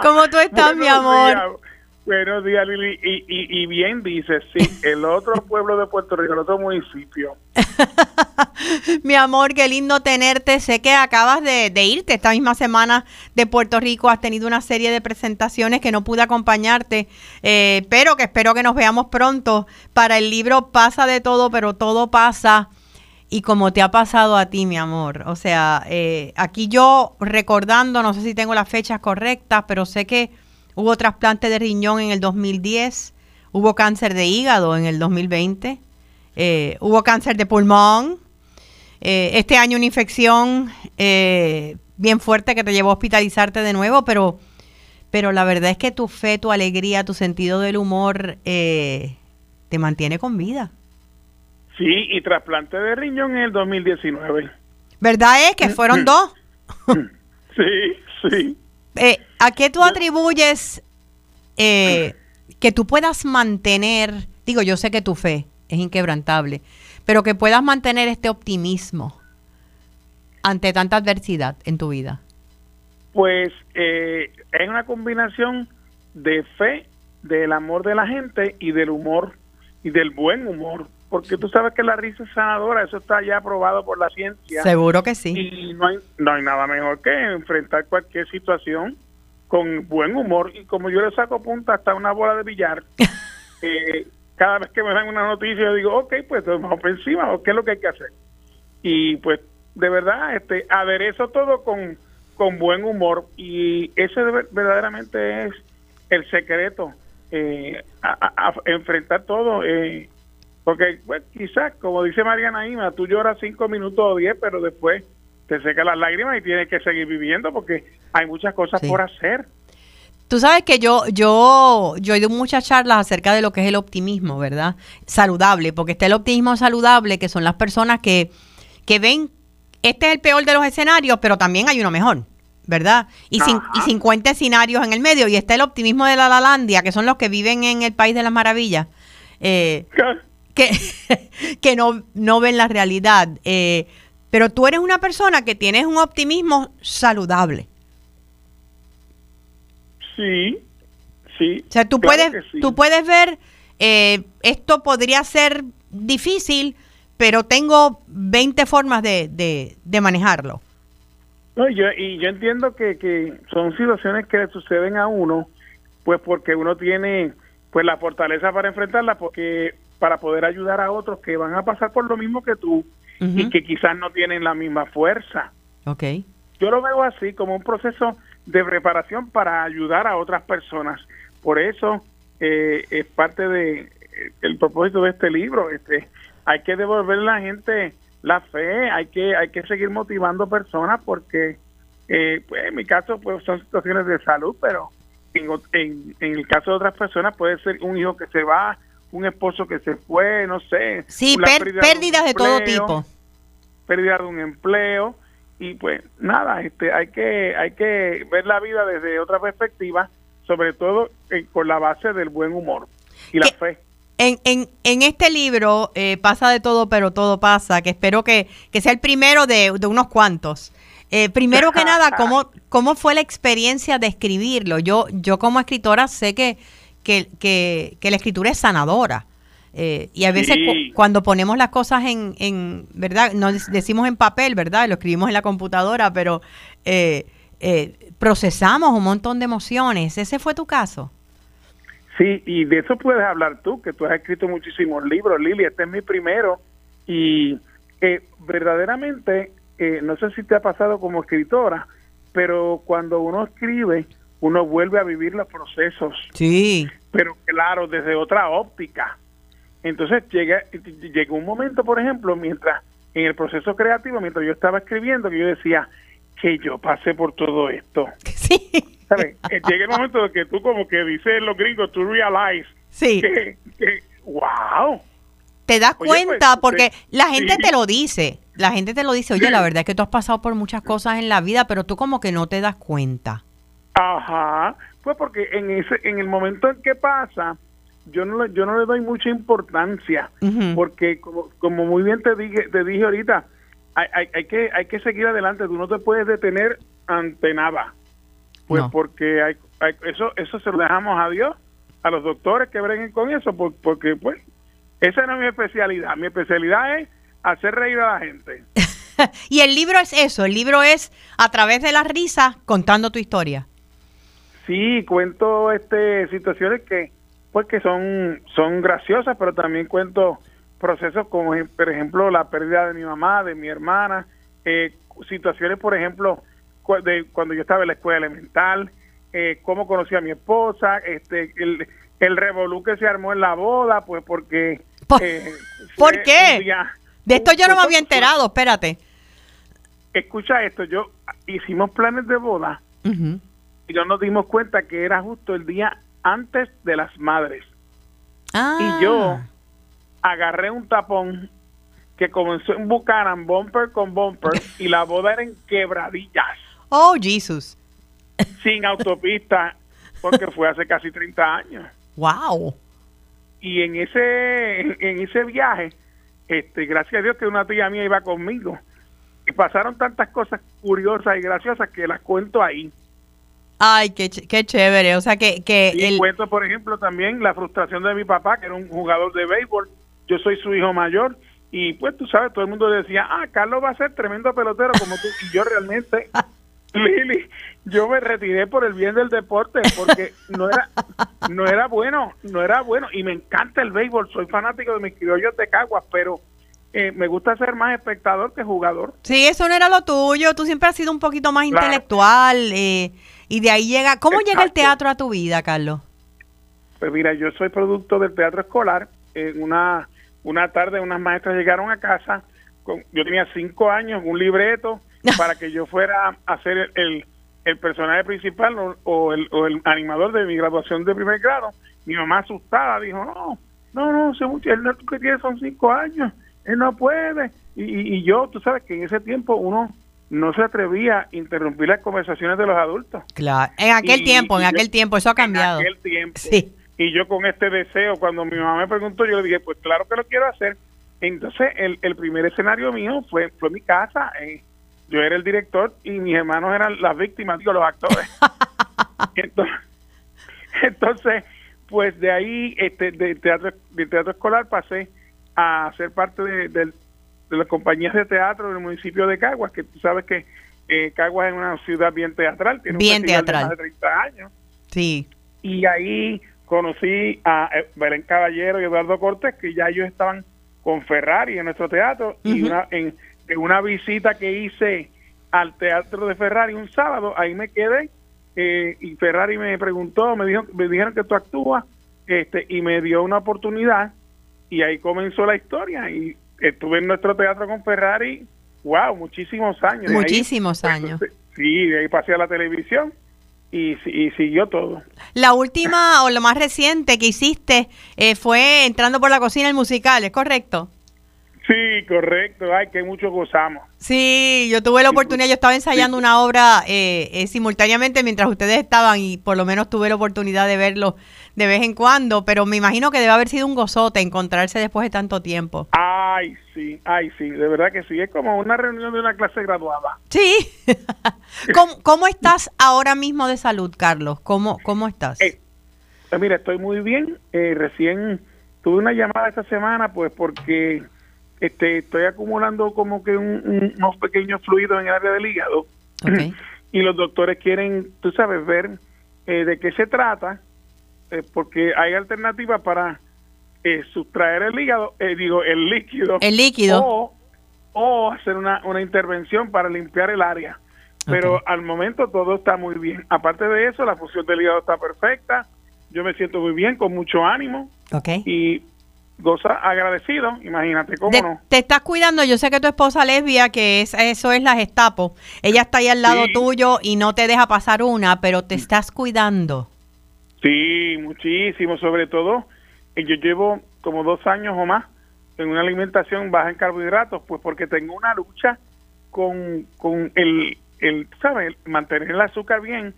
¿Cómo tú estás, mi amor? Buenos días, Lili. Y, bien dice, sí, el otro pueblo de Puerto Rico, el otro municipio. (laughs) (laughs) Mi amor, qué lindo tenerte. Sé que acabas de, irte esta misma semana de Puerto Rico. Has tenido una serie de presentaciones que no pude acompañarte, eh, pero que espero que nos veamos pronto para el libro Pasa de todo, pero todo pasa. Y como te ha pasado a ti, mi amor. O sea, eh, aquí yo recordando, no sé si tengo las fechas correctas, pero sé que Hubo trasplante de riñón en el 2010, hubo cáncer de hígado en el 2020, eh, hubo cáncer de pulmón, eh, este año una infección eh, bien fuerte que te llevó a hospitalizarte de nuevo, pero, pero la verdad es que tu fe, tu alegría, tu sentido del humor te mantiene con vida. Sí, y trasplante de riñón en el 2019. ¿Verdad es que fueron dos? (laughs) sí, sí. Eh, ¿A qué tú atribuyes eh, que tú puedas mantener, digo, yo sé que tu fe es inquebrantable, pero que puedas mantener este optimismo ante tanta adversidad en tu vida? Pues eh, es una combinación de fe, del amor de la gente y del humor y del buen humor porque tú sabes que la risa es sanadora, eso está ya aprobado por la ciencia. Seguro que sí. Y no hay, no hay nada mejor que enfrentar cualquier situación con buen humor y como yo le saco punta hasta una bola de billar, (laughs) eh, cada vez que me dan una noticia yo digo, ok, pues vamos por encima, ¿qué es lo que hay que hacer? Y pues de verdad, este aderezo todo con, con buen humor y ese verdaderamente es el secreto, eh, a, enfrentar todo. Eh, porque pues, quizás, como dice Mariana Ima, tú lloras cinco minutos o diez, pero después te seca las lágrimas y tienes que seguir viviendo porque hay muchas cosas por hacer. Tú sabes que yo, yo, yo he oído muchas charlas acerca de lo que es el optimismo, ¿verdad? Saludable, porque está el optimismo saludable, que son las personas que, que ven, este es el peor de los escenarios, pero también hay uno mejor. ¿verdad? Y, cin- y 50 escenarios en el medio. Y está el optimismo de la Lalandia, que son los que viven en el país de las maravillas, eh, que, (laughs) que no, no ven la realidad. Eh, pero tú eres una persona que tienes un optimismo saludable. Sí, sí. O sea, tú claro puedes, sí. tú puedes ver, eh, esto podría ser difícil, pero tengo 20 formas de, de, de manejarlo. No, y yo, y yo entiendo que, que son situaciones que le suceden a uno, pues porque uno tiene pues la fortaleza para enfrentarla, porque para poder ayudar a otros que van a pasar por lo mismo que tú y que quizás no tienen la misma fuerza. Ok. Yo lo veo así como un proceso de preparación para ayudar a otras personas. Por eso eh, es parte de eh, el propósito de este libro. Este, hay que devolverle a la gente la fe, hay que hay que seguir motivando personas porque, eh, pues, en mi caso, pues son situaciones de salud, pero en, en, en el caso de otras personas puede ser un hijo que se va, un esposo que se fue, no sé. Sí, la per- pérdida de pérdidas de todo tipo. pérdida de un empleo y pues nada este hay que hay que ver la vida desde otra perspectiva sobre todo eh, con la base del buen humor y la ¿Qué- fe En, en, en este libro eh, pasa de todo, pero todo pasa, que espero que, que sea el primero de, de unos cuantos. Eh, primero que nada, (laughs) ¿cómo, ¿cómo fue la experiencia de escribirlo? Yo, yo como escritora sé que, que, que, que la escritura es sanadora. Eh, y a veces Sí. cu- cuando ponemos las cosas en, en, ¿verdad? No dec- decimos en papel, ¿verdad? Lo escribimos en la computadora, pero eh, eh, procesamos un montón de emociones. ¿Ese fue tu caso? sí y de eso puedes hablar tú que tú has escrito muchísimos libros Lili este es mi primero y eh, verdaderamente eh, no sé si te ha pasado como escritora pero cuando uno escribe uno vuelve a vivir los procesos Sí. pero claro, desde otra óptica. Entonces llega, llegó un momento, por ejemplo, mientras en el proceso creativo, mientras yo estaba escribiendo, que yo decía que yo pasé por todo esto. (laughs) Sí. ¿Sabes? Eh, Llega el momento de que tú como que dices los gringos, tú realize Sí. que, que wow. te das Oye, cuenta pues, porque sí. la gente Sí. te lo dice. La gente te lo dice, oye, la verdad es que tú has pasado por muchas cosas en la vida, pero tú como que no te das cuenta. Ajá, pues porque en ese en el momento en que pasa, yo no le, yo no le doy mucha importancia, porque como, como muy bien te dije te dije ahorita, hay, hay, hay que hay que seguir adelante, tú no te puedes detener ante nada. Pues No. porque hay, hay- eso eso se lo dejamos a Dios, a los doctores que breguen con eso, por- porque pues esa no es mi especialidad, mi especialidad es hacer reír a la gente. (laughs) y el libro es eso, el libro es a través de la risa contando tu historia. Sí, cuento este situaciones que pues que son son graciosas, pero también cuento procesos como por ejemplo la pérdida de mi mamá, de mi hermana, eh, situaciones por ejemplo cu- de cuando yo estaba en la escuela elemental, eh, cómo conocí a mi esposa, este el el revolú que se armó en la boda, pues porque ¿Por- eh, (laughs) ¿por qué? día- De esto yo no me había enterado, espérate. Escucha esto, yo hicimos planes de boda Ujú. y no nos dimos cuenta que era justo el día antes de las madres. Ah. Y yo agarré un tapón que comenzó en Buchanan, bumper con bumper, (laughs) y la boda era en quebradillas, Oh, Jesus. sin autopista, porque fue hace casi 30 años. Wow. Y en ese, en ese viaje, este, gracias a Dios que una tía mía iba conmigo. Y pasaron tantas cosas curiosas y graciosas que las cuento ahí. Ay, qué, qué chévere. O sea, que, que Y el... cuento, por ejemplo, también la frustración de mi papá, que era un jugador de béisbol. Yo soy su hijo mayor. Y pues tú sabes, todo el mundo decía, ah, Carlos va a ser tremendo pelotero como tú. Y yo realmente, (laughs) Lili, yo me retiré por el bien del deporte porque no era, no era bueno, no era bueno. Y me encanta el béisbol, soy fanático de mis criollos de Caguas, pero eh, me gusta ser más espectador que jugador. Sí, eso no era lo tuyo. Tú siempre has sido un poquito más Claro. intelectual. eh, y de ahí llega... ¿Cómo llega el teatro a tu vida, Carlos? Pues mira, yo soy producto del teatro escolar. En una, una tarde unas maestras llegaron a casa, con, yo tenía cinco años, un libreto (laughs) para que yo fuera a ser el, el, personaje principal o, o el, o el animador de mi graduación de primer grado. Mi mamá asustada dijo, no, no, no, muchacho, el neto que tiene son cinco años, él no puede. Y, y, y yo, tú sabes que en ese tiempo uno no se atrevía a interrumpir las conversaciones de los adultos. Claro, en aquel Y- tiempo, en yo- aquel tiempo, eso ha cambiado. En aquel tiempo. Sí. Y yo con este deseo, cuando mi mamá me preguntó, yo le dije, pues claro que lo quiero hacer. Entonces, el, el primer escenario mío fue, fue mi casa. eh. Yo era el director y mis hermanos eran las víctimas, digo, los actores. (laughs) entonces, entonces, pues de ahí, este, de teatro, de teatro escolar pasé a ser parte de, del- de las compañías de teatro del municipio de Caguas, que tú sabes que eh, Caguas es una ciudad bien teatral, tiene un festival de teatral. más de 30 años Sí. y ahí conocí a eh, Belén Caballero y Eduardo Cortés, que ya ellos estaban con Ferrari en nuestro teatro, y una, en, en una visita que hice al teatro de Ferrari un sábado, ahí me quedé, eh, y Ferrari me preguntó, me dijo, me dijeron que tú actúas, este, y me dio una oportunidad, y ahí comenzó la historia, y estuve en nuestro teatro con Ferrari, wow, muchísimos años. Ahí, Muchísimos pues, años. Sí, de ahí pasé a la televisión, y, y siguió todo. La última o lo más reciente que hiciste eh, fue entrando por la cocina el musical, ¿es correcto? Sí, correcto. Ay, que mucho gozamos. Sí, yo tuve la oportunidad, yo estaba ensayando una obra eh, eh, simultáneamente mientras ustedes estaban y por lo menos tuve la oportunidad de verlo de vez en cuando, pero me imagino que debe haber sido un gozote encontrarse después de tanto tiempo. Ay, sí, ay, sí, de verdad que sí. Es como una reunión de una clase graduada. Sí. (laughs) ¿Cómo, cómo estás ahora mismo de salud, Carlos? ¿Cómo, cómo estás? Eh, pues mira, estoy muy bien. Eh, recién tuve una llamada esta semana, pues porque este, estoy acumulando como que un- un- unos pequeños fluidos en el área del hígado. (clears throat) Y los doctores quieren, tú sabes, ver eh, de qué se trata, eh, porque hay alternativas para eh, sustraer el hígado, eh, digo, el líquido. El líquido. O, o hacer una, una intervención para limpiar el área. Pero al momento todo está muy bien. Aparte de eso, la función del hígado está perfecta. Yo me siento muy bien, con mucho ánimo Ok. y goza agradecido. Imagínate, ¿cómo De- no? te estás cuidando, yo sé que tu esposa lesbia, que es, eso es la Gestapo, ella está ahí al lado Sí. tuyo y no te deja pasar una, pero te estás cuidando. Sí, muchísimo, sobre todo. eh, Yo llevo como dos años o más en una alimentación baja en carbohidratos, pues porque tengo una lucha con, con el, el, ¿sabes? Mantener el azúcar bien,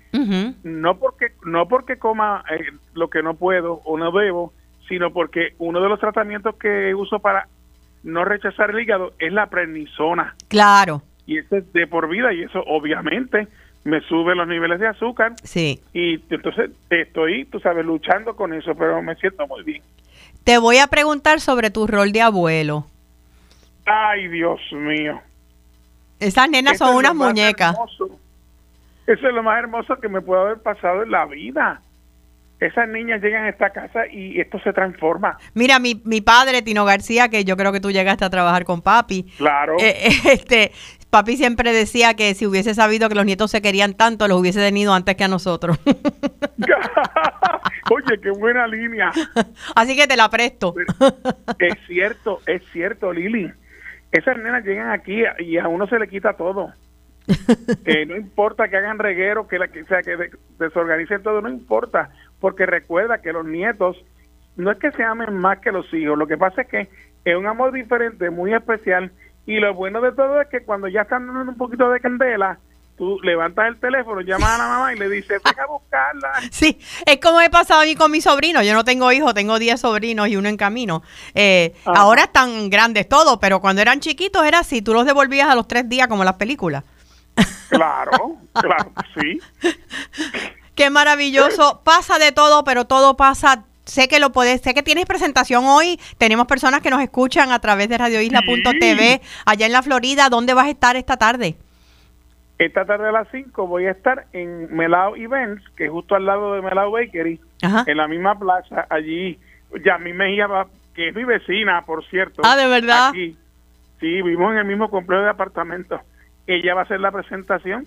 no porque no porque coma eh, lo que no puedo o no debo, sino porque uno de los tratamientos que uso para no rechazar el hígado es la prednisona Claro, y eso es de por vida y eso obviamente me sube los niveles de azúcar sí. y entonces estoy, tú sabes, luchando con eso, pero me siento muy bien. Te voy a preguntar sobre tu rol de abuelo. Ay, Dios mío. Esas nenas Eso son es unas muñecas. hermoso. Eso es lo más hermoso que me puede haber pasado en la vida. Esas niñas llegan a esta casa y esto se transforma. Mira, mi, mi padre, Tino García, que yo creo que tú llegaste a trabajar con papi. Claro. eh, (laughs) este, papi siempre decía que si hubiese sabido que los nietos se querían tanto, los hubiese tenido antes que a nosotros. (laughs) Oye, qué buena línea. (laughs) Así que te la presto. Es cierto, es cierto, Lili. Esas nenas llegan aquí y a uno se le quita todo. Eh, no importa que hagan reguero, que, la, que, sea, que de- desorganicen todo, no importa, porque recuerda que los nietos no es que se amen más que los hijos, lo que pasa es que es un amor diferente, muy especial, y lo bueno de todo es que cuando ya están dando un poquito de candela, tú levantas el teléfono, llamas a la mamá y le dices, venga a buscarla. (laughs) Sí, es como he pasado a mí con mis sobrinos. Yo no tengo hijos, tengo 10 sobrinos y uno en camino. Eh, ahora están grandes todos, pero cuando eran chiquitos era así. Tú los devolvías a los tres días como las películas. Claro, claro, sí. (laughs) Qué maravilloso. (laughs) Pasa de todo, pero todo pasa. Sé que lo puedes, sé que tienes presentación hoy. Tenemos personas que nos escuchan a través de radioisla.tv allá en la Florida. ¿Dónde vas a estar esta tarde? Esta tarde a las 5 voy a estar en Melao Events, que es justo al lado de Melao Bakery, Ajá. en la misma plaza, allí. Ya mi Mejía, que es mi vecina, por cierto. Ah, ¿de verdad? Aquí. Sí, vivimos en el mismo complejo de apartamentos. Ella va a hacer la presentación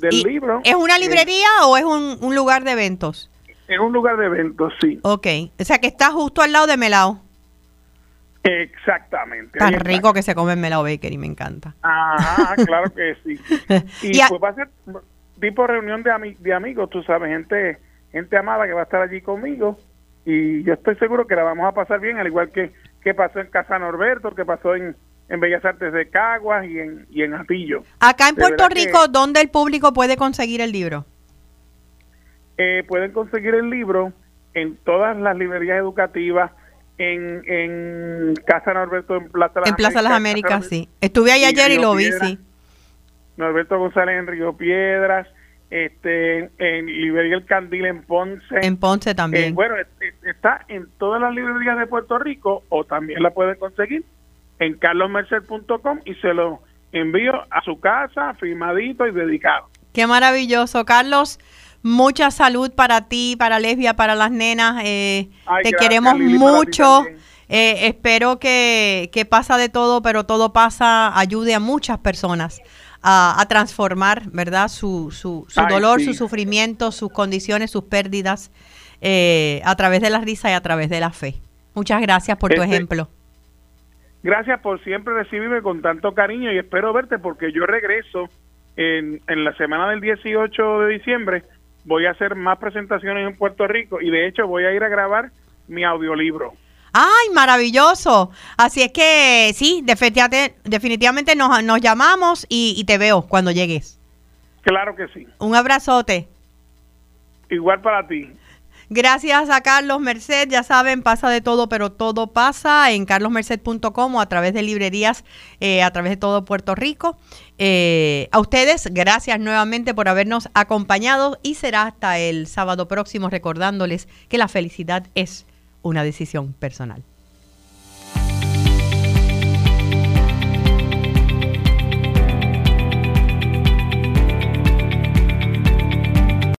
del libro. ¿Es una Eh, librería o es un, un lugar de eventos? en un lugar de eventos, sí. Ok. O sea que está justo al lado de Melao. Exactamente. Tan rico que se come en Melao Bakery, me encanta. Ajá, claro que sí. (laughs) Y Y pues va a ser tipo reunión de, ami- de amigos, tú sabes, gente gente amada que va a estar allí conmigo y yo estoy seguro que la vamos a pasar bien, al igual que, que pasó en Casa Norberto, que pasó en, en Bellas Artes de Caguas y en, y en Atillo. Acá en Puerto Rico, ¿dónde el público puede conseguir el libro? Eh, pueden conseguir el libro en todas las librerías educativas, en, en Casa Norberto, en Plaza Las En Plaza Las Américas, sí. Estuve ahí ayer y lo vi, sí. Norberto González en Río Piedras, este, en Librería El Candil en Ponce. En Ponce también. Eh, bueno, está en todas las librerías de Puerto Rico o también la pueden conseguir en carlosmercer.com y se lo envío a su casa, firmadito y dedicado. Qué maravilloso, Carlos. Mucha salud para ti, para Lesbia, para las nenas. Eh, te queremos mucho. Eh, espero que, que pasa de todo, pero todo pasa, ayude a muchas personas a, transformar, ¿verdad? Su, su, su dolor, su sufrimiento, sus condiciones, sus pérdidas, eh, a través de la risa y a través de la fe. Muchas gracias por tu este, ejemplo. Gracias por siempre recibirme con tanto cariño y espero verte porque yo regreso en, en la semana del 18 de diciembre. Voy a hacer más presentaciones en Puerto Rico y de hecho voy a ir a grabar mi audiolibro. ¡Ay, maravilloso! Así es que sí, definitivamente, definitivamente nos, nos llamamos y, y, te veo cuando llegues. Claro que sí. Un abrazote. Igual para ti. Gracias a Carlos Merced, ya saben, pasa de todo, pero todo pasa en carlosmerced.com o a través de librerías eh, a través de todo Puerto Rico. Eh, a ustedes, gracias nuevamente por habernos acompañado y será hasta el sábado próximo recordándoles que la felicidad es una decisión personal.